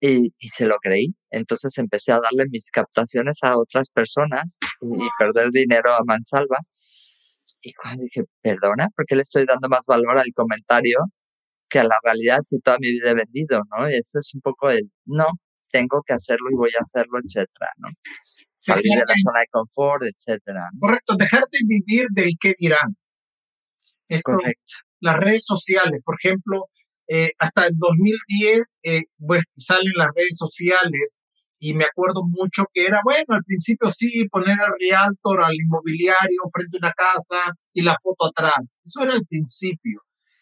Y, y, se lo creí. Entonces empecé a darle mis captaciones a otras personas y, perder dinero a mansalva. Y cuando dije, perdona, ¿por qué le estoy dando más valor al comentario que a la realidad si toda mi vida he vendido? ¿no? Y eso es un poco el, no, tengo que hacerlo y voy a hacerlo, etcétera, ¿no? Salir de la zona de confort, etcétera. Correcto, dejarte vivir del qué dirán. Correcto. Las redes sociales, por ejemplo, eh, hasta el 2010, eh, pues salen las redes sociales y me acuerdo mucho que era, bueno, al principio sí, poner al realtor, al inmobiliario frente a una casa y la foto atrás. Eso era el principio.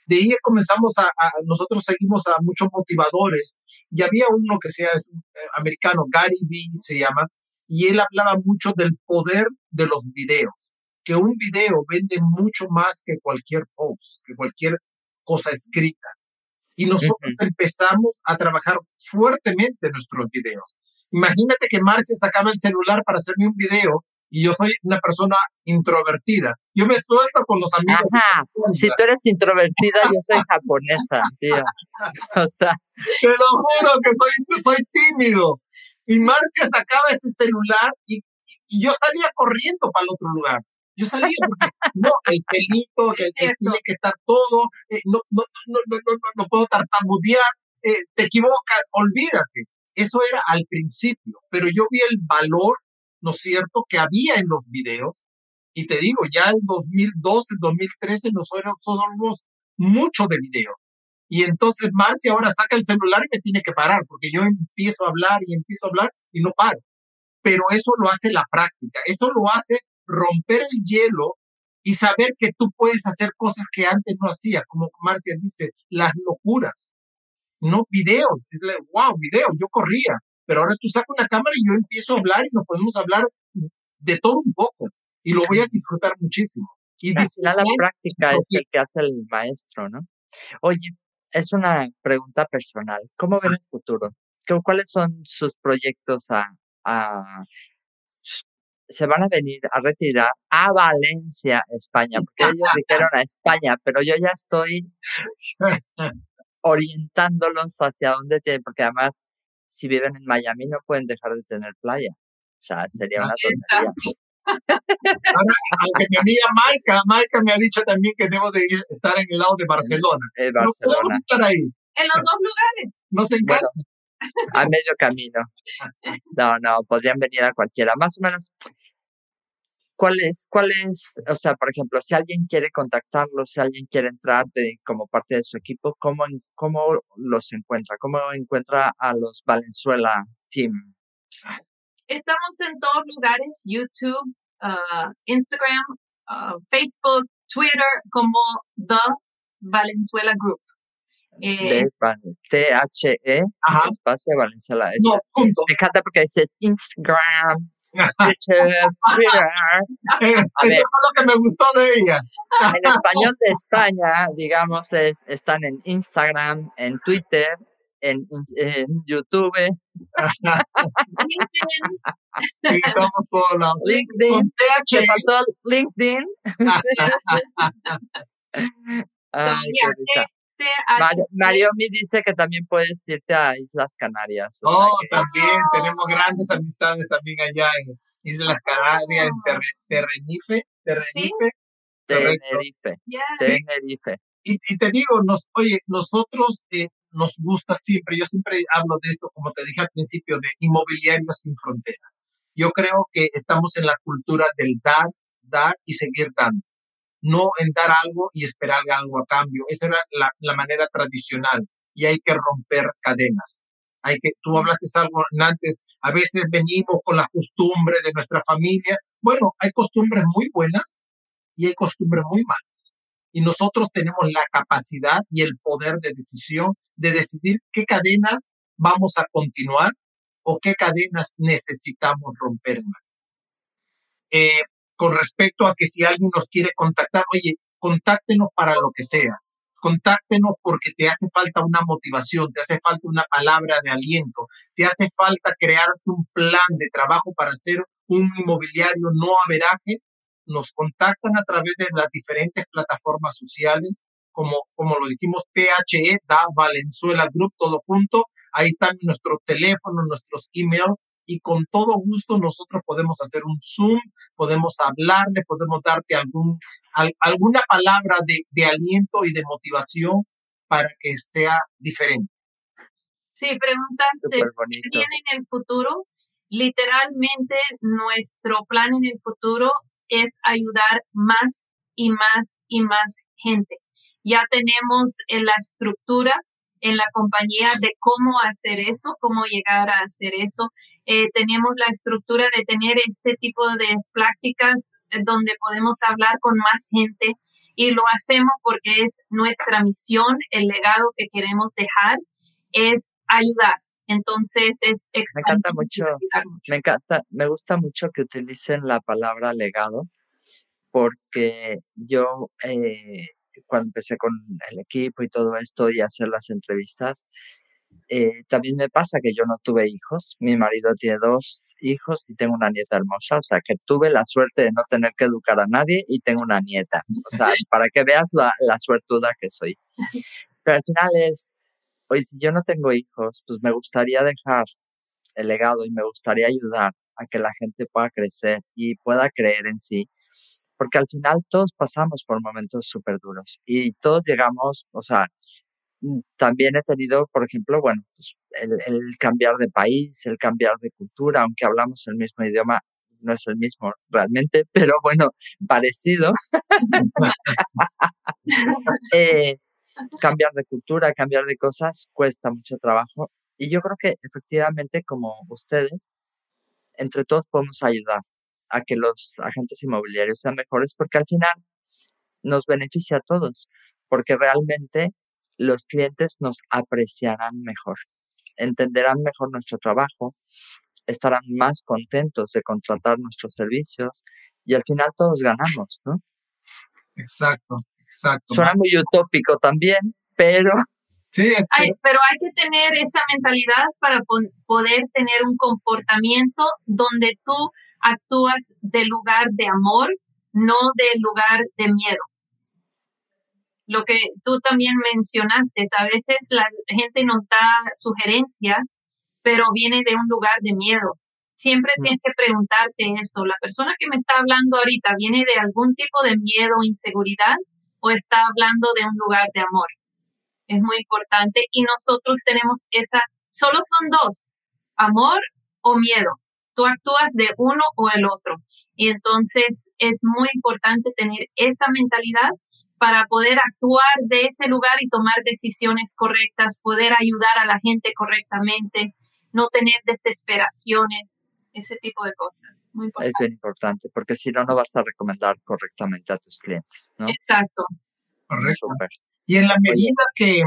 De ahí comenzamos a, nosotros seguimos a muchos motivadores y había uno que sea es, eh, americano, Gary Vee se llama, y él hablaba mucho del poder de los videos, que un video vende mucho más que cualquier post, que cualquier cosa escrita. Y nosotros empezamos a trabajar fuertemente nuestros videos. Imagínate que Marcia sacaba el celular para hacerme un video y yo soy una persona introvertida. Yo me suelto con los amigos. Ajá. Si tú eres introvertida, yo soy japonesa, tío. O sea. Te lo juro que soy, soy tímido. Y Marcia sacaba ese celular y, y yo salía corriendo para el otro lugar. Yo salía porque, no, el pelito, que, tiene que estar todo, eh, no, no, no, no, no, no, puedo tartamudear, eh, te equivocas, olvídate. Eso era al principio, pero yo vi el valor ¿no es cierto?, que había en los videos. Y te digo, ya en 2012, 2013 nosotros somos mucho de video. Y entonces Marcia ahora saca el celular y me tiene que parar, porque yo empiezo a hablar y empiezo a hablar y no paro. Pero eso lo hace la práctica, eso lo hace romper el hielo y saber que tú puedes hacer cosas que antes no hacías, como Marcia dice, las locuras. No videos, wow, video, yo corría, pero ahora tú sacas una cámara y yo empiezo a hablar y nos podemos hablar de todo un poco. y lo voy a disfrutar muchísimo. Y final la práctica es el que hace el maestro, ¿no? Oye, es una pregunta personal. ¿Cómo ven el futuro? ¿Cuáles son sus proyectos a, a se van a venir a retirar a Valencia, España, porque ellos dijeron a España, pero yo ya estoy orientándolos hacia dónde tienen, porque además, si viven en Miami no pueden dejar de tener playa. O sea, sería una tontería. aunque mi amiga Maika, Maika me ha dicho también que debo de ir, estar en el lado de Barcelona. No podemos estar ahí. En los dos lugares. Nos encanta. a medio camino. No, no, podrían venir a cualquiera. Más o menos, ¿cuál es, cuál es, o sea, por ejemplo, si alguien quiere contactarlo, si alguien quiere entrar como parte de su equipo, ¿cómo, cómo los encuentra? ¿Cómo encuentra a los Valenzuela Team? Estamos en todos lugares, YouTube, uh, Instagram, uh, Facebook, Twitter, como The Valenzuela Group. Eh, T-H-E, espacio Valenzuela. No, punto. Me encanta porque dices Instagram, Twitter, Twitter. Eso es lo que me gustó de ella. En español de España, digamos, es, están en Instagram, en Twitter, en, en YouTube. LinkedIn. Sí, estamos lados. LinkedIn. Con faltó LinkedIn. Ay, qué risa. Mario, Mario me dice que también puedes irte a Islas Canarias. Oh, también, tenemos grandes amistades también allá en Islas Canarias, en Tenerife. Tenerife. Tenerife. Tenerife. Y, y, te digo, nos, oye, nosotros eh, nos gusta siempre, yo siempre hablo de esto, como te dije al principio, de inmobiliario sin frontera. Yo creo que estamos en la cultura del dar, dar y seguir dando no en dar algo y esperar algo a cambio. Esa era la, la manera tradicional y hay que romper cadenas. Hay que, tú hablaste algo antes, a veces venimos con la costumbre de nuestra familia. Bueno, hay costumbres muy buenas y hay costumbres muy malas. Y nosotros tenemos la capacidad y el poder de decisión de decidir qué cadenas vamos a continuar o qué cadenas necesitamos romper. Eh, con respecto a que si alguien nos quiere contactar, oye, contáctenos para lo que sea. Contáctenos porque te hace falta una motivación, te hace falta una palabra de aliento, te hace falta crear un plan de trabajo para hacer un inmobiliario no averaje. Nos contactan a través de las diferentes plataformas sociales, como, como lo dijimos, THE, da Valenzuela Group, todo junto. Ahí están nuestros teléfonos, nuestros emails y con todo gusto nosotros podemos hacer un Zoom, podemos hablarle, podemos darte algún, alguna palabra de, de aliento y de motivación para que sea diferente. Sí, preguntaste, ¿qué viene en el futuro? Literalmente, nuestro plan en el futuro es ayudar más y más y más gente. Ya tenemos en la estructura en la compañía de cómo hacer eso, cómo llegar a hacer eso. Eh, tenemos la estructura de tener este tipo de prácticas donde podemos hablar con más gente y lo hacemos porque es nuestra misión, el legado que queremos dejar es ayudar. Entonces es me encanta mucho, me encanta, me gusta mucho que utilicen la palabra legado porque yo eh, cuando empecé con el equipo y todo esto y hacer las entrevistas, eh, también me pasa que yo no tuve hijos. Mi marido tiene dos hijos y tengo una nieta hermosa. O sea, que tuve la suerte de no tener que educar a nadie y tengo una nieta. O sea, para que veas la, la suertuda que soy. Pero al final es, oye, si yo no tengo hijos, pues me gustaría dejar el legado y me gustaría ayudar a que la gente pueda crecer y pueda creer en sí porque al final todos pasamos por momentos súper duros y todos llegamos, o sea, mm, también he tenido, por ejemplo, bueno, pues el, cambiar de país, el cambiar de cultura, aunque hablamos el mismo idioma, no es el mismo realmente, pero bueno, parecido. Eh, cambiar de cultura, cambiar de cosas, cuesta mucho trabajo. Y yo creo que efectivamente, como ustedes, entre todos podemos ayudar a que los agentes inmobiliarios sean mejores porque al final nos beneficia a todos, porque realmente los clientes nos apreciarán mejor, entenderán mejor nuestro trabajo, estarán más contentos de contratar nuestros servicios y al final todos ganamos, ¿no? Exacto, exacto. Suena muy utópico también, pero... Sí, pero hay que tener esa mentalidad para poder tener un comportamiento donde tú actúas del lugar de amor, no del lugar de miedo. Lo que tú también mencionaste, a veces la gente nos da sugerencia, pero viene de un lugar de miedo. Siempre tienes que preguntarte eso. ¿La persona que me está hablando ahorita viene de algún tipo de miedo o inseguridad o está hablando de un lugar de amor? Es muy importante y nosotros tenemos esa, solo son dos, amor o miedo. Tú actúas de uno o el otro. Y entonces es muy importante tener esa mentalidad para poder actuar de ese lugar y tomar decisiones correctas, poder ayudar a la gente correctamente, no tener desesperaciones, ese tipo de cosas. Muy es bien importante, porque si no, no vas a recomendar correctamente a tus clientes. ¿no? Exacto. Correcto. Y en la medida que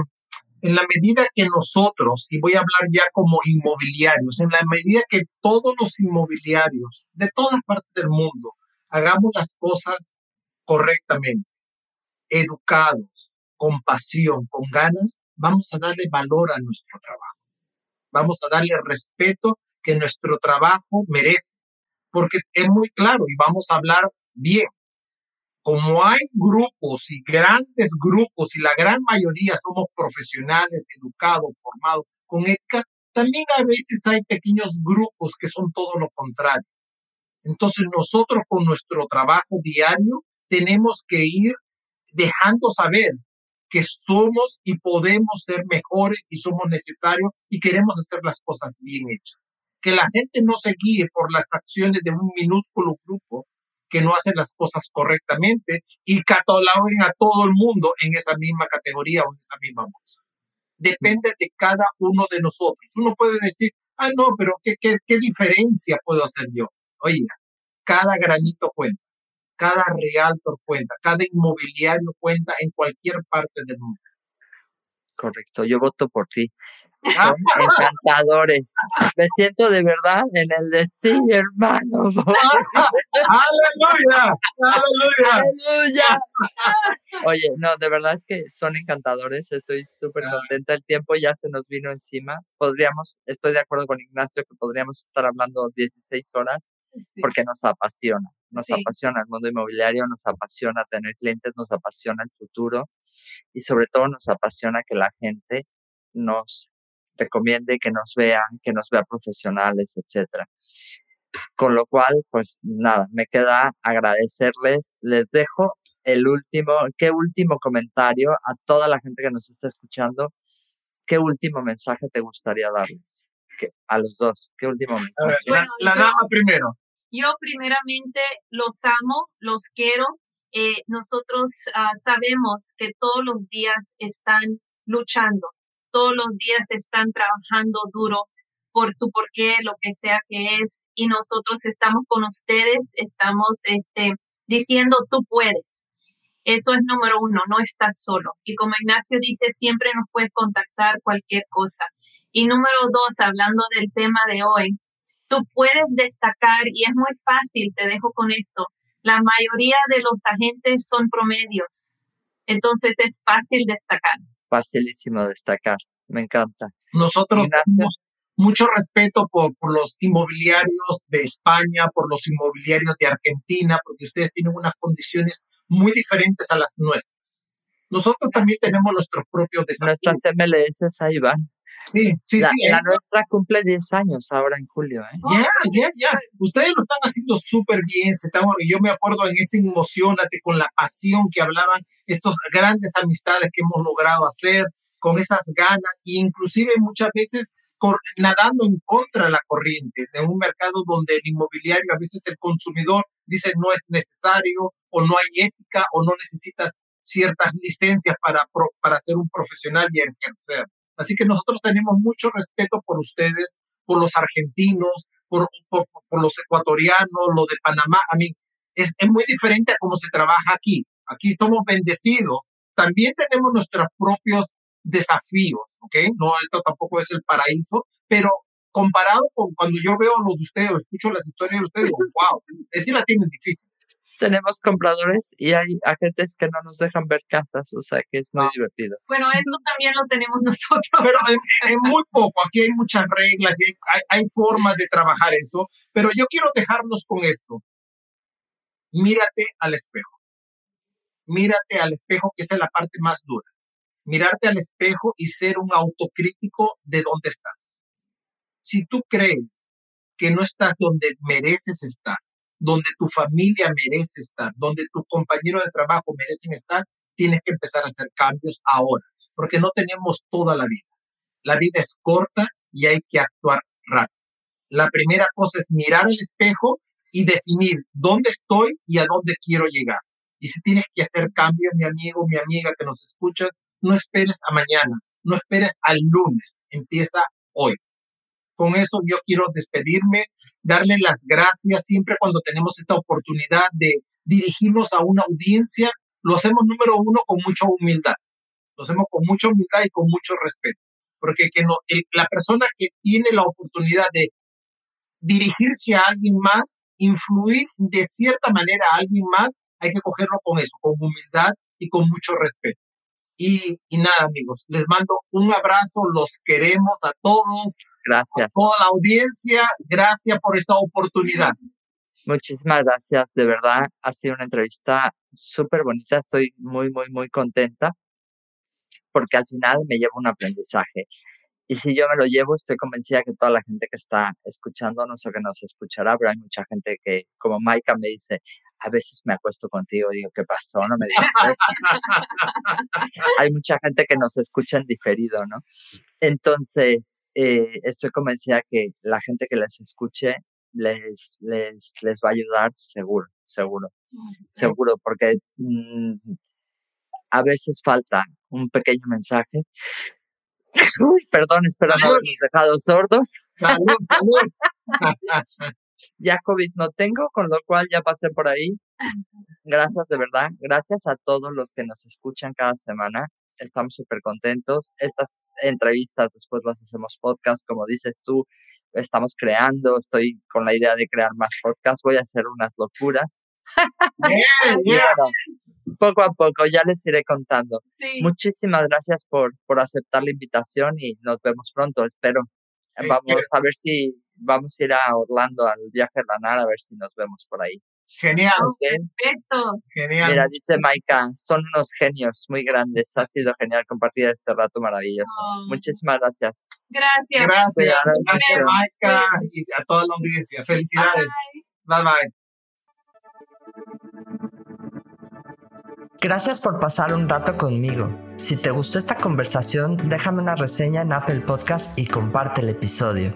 en la medida que nosotros, y voy a hablar ya como inmobiliarios, en la medida que todos los inmobiliarios de todas partes del mundo hagamos las cosas correctamente, educados, con pasión, con ganas, vamos a darle valor a nuestro trabajo. Vamos a darle respeto que nuestro trabajo merece, porque es muy claro y vamos a hablar bien como hay grupos y grandes grupos y la gran mayoría somos profesionales, educados, formados con ECA, también a veces hay pequeños grupos que son todo lo contrario. Entonces nosotros con nuestro trabajo diario tenemos que ir dejando saber que somos y podemos ser mejores y somos necesarios y queremos hacer las cosas bien hechas. Que la gente no se guíe por las acciones de un minúsculo grupo, que no hacen las cosas correctamente y cataloguen a todo el mundo en esa misma categoría o en esa misma bolsa. Depende de cada uno de nosotros. Uno puede decir, ah, no, pero ¿qué, qué, qué diferencia puedo hacer yo? Oye, cada granito cuenta, cada realtor cuenta, cada inmobiliario cuenta en cualquier parte del mundo. Correcto, yo voto por ti. Son encantadores. Me siento de verdad en el de sí, hermano. ¡Aleluya! ¡Aleluya! Oye, no, de verdad es que son encantadores. Estoy súper contenta. El tiempo ya se nos vino encima. Podríamos, estoy de acuerdo con Ignacio que podríamos estar hablando 16 horas porque nos apasiona. Nos apasiona el mundo inmobiliario, nos apasiona tener clientes, nos apasiona el futuro y sobre todo nos apasiona que la gente nos recomiende, que nos vean, que nos vea profesionales, etcétera. Con lo cual, pues nada, me queda agradecerles. Les dejo el último, qué último comentario a toda la gente que nos está escuchando. ¿Qué último mensaje te gustaría darles? a los dos, ¿qué último mensaje? la, dama primero. Yo primeramente los amo, los quiero. Eh, nosotros ah, sabemos que todos los días están luchando, todos los días están trabajando duro por tu porqué, lo que sea que es, y nosotros estamos con ustedes, estamos este, diciendo tú puedes. Eso es número uno, no estás solo. Y como Ignacio dice, siempre nos puedes contactar cualquier cosa. Y número dos, hablando del tema de hoy, tú puedes destacar, y es muy fácil, te dejo con esto, la mayoría de los agentes son promedios. Entonces es fácil destacar facilísimo destacar. Me encanta. Nosotros tenemos mucho respeto por, por, los inmobiliarios de España, por los inmobiliarios de Argentina, porque ustedes tienen unas condiciones muy diferentes a las nuestras. Nosotros también tenemos nuestros propios desafíos. Nuestras MLS ahí van. Sí, sí, la, sí. La nuestra cumple 10 años ahora en julio. ¿eh? Ya, ya, ya. Ustedes lo están haciendo súper bien. y yo me acuerdo en ese emocionate con la pasión que hablaban, estos grandes amistades que hemos logrado hacer, con esas ganas, e inclusive muchas veces nadando en contra de la corriente de un mercado donde el inmobiliario, a veces el consumidor dice no es necesario o no hay ética o no necesitas ciertas licencias para, para ser un profesional y ejercer. Así que nosotros tenemos mucho respeto por ustedes, por los argentinos, por, por, los ecuatorianos, lo de Panamá. A mí es, es muy diferente a cómo se trabaja aquí. Aquí estamos bendecidos. También tenemos nuestros propios desafíos, ¿ok? No, esto tampoco es el paraíso, pero comparado con cuando yo veo los de ustedes, escucho las historias de ustedes, wow, es la tienes difícil. Tenemos compradores y hay agentes que no nos dejan ver casas, o sea que es muy divertido. Bueno, eso también lo tenemos nosotros. Pero en, muy poco, aquí hay muchas reglas y hay, hay formas de trabajar eso, pero yo quiero dejarnos con esto. Mírate al espejo. Mírate al espejo, que es la parte más dura. Mirarte al espejo y ser un autocrítico de dónde estás. Si tú crees que no estás donde mereces estar, donde tu familia merece estar, donde tu compañero de trabajo merecen estar, tienes que empezar a hacer cambios ahora, porque no tenemos toda la vida. La vida es corta y hay que actuar rápido. La primera cosa es mirar al espejo y definir dónde estoy y a dónde quiero llegar. Y si tienes que hacer cambios, mi amigo, mi amiga que nos escucha, no esperes a mañana, no esperes al lunes, empieza hoy. Con eso yo quiero despedirme, darle las gracias siempre cuando tenemos esta oportunidad de dirigirnos a una audiencia. Lo hacemos número uno con mucha humildad. Lo hacemos con mucha humildad y con mucho respeto. Porque que no, la persona que tiene la oportunidad de dirigirse a alguien más, influir de cierta manera a alguien más, hay que cogerlo con eso, con humildad y con mucho respeto. Y, y nada, amigos, les mando un abrazo, los queremos a todos, Gracias. A toda la audiencia, gracias por esta oportunidad. Muchísimas gracias, de verdad. Ha sido una entrevista súper bonita. Estoy muy, muy, muy contenta porque al final me llevo un aprendizaje. Y si yo me lo llevo, estoy convencida que toda la gente que está escuchando, no sé que nos escuchará, pero hay mucha gente que, como Maika me dice, a veces me acuesto contigo y digo, ¿qué pasó? No me digas eso. hay mucha gente que nos escucha en diferido, ¿no? Entonces, eh, estoy convencida que la gente que les escuche les, les, les va a ayudar seguro, seguro, seguro, porque mm, a veces falta un pequeño mensaje. Uy, perdón, espero no habernos dejado sordos. Salud, salud. ya COVID no tengo, con lo cual ya pasé por ahí. Gracias de verdad, gracias a todos los que nos escuchan cada semana. Estamos súper contentos. Estas entrevistas después las hacemos podcast, como dices tú, estamos creando, estoy con la idea de crear más podcasts, voy a hacer unas locuras. poco a poco, ya les iré contando. Muchísimas gracias por, por aceptar la invitación y nos vemos pronto, espero. Vamos a ver si vamos a ir a Orlando al viaje de la a ver si nos vemos por ahí. Genial. Perfecto. Genial. Mira, dice Maika, son unos genios muy grandes. Ha sido genial compartir este rato maravilloso. Muchísimas gracias. Gracias. Gracias. Gracias, Maika, y a toda la audiencia. Felicidades. bye. bye. Gracias por pasar un rato conmigo. Si te gustó esta conversación, déjame una reseña en Apple Podcast y comparte el episodio.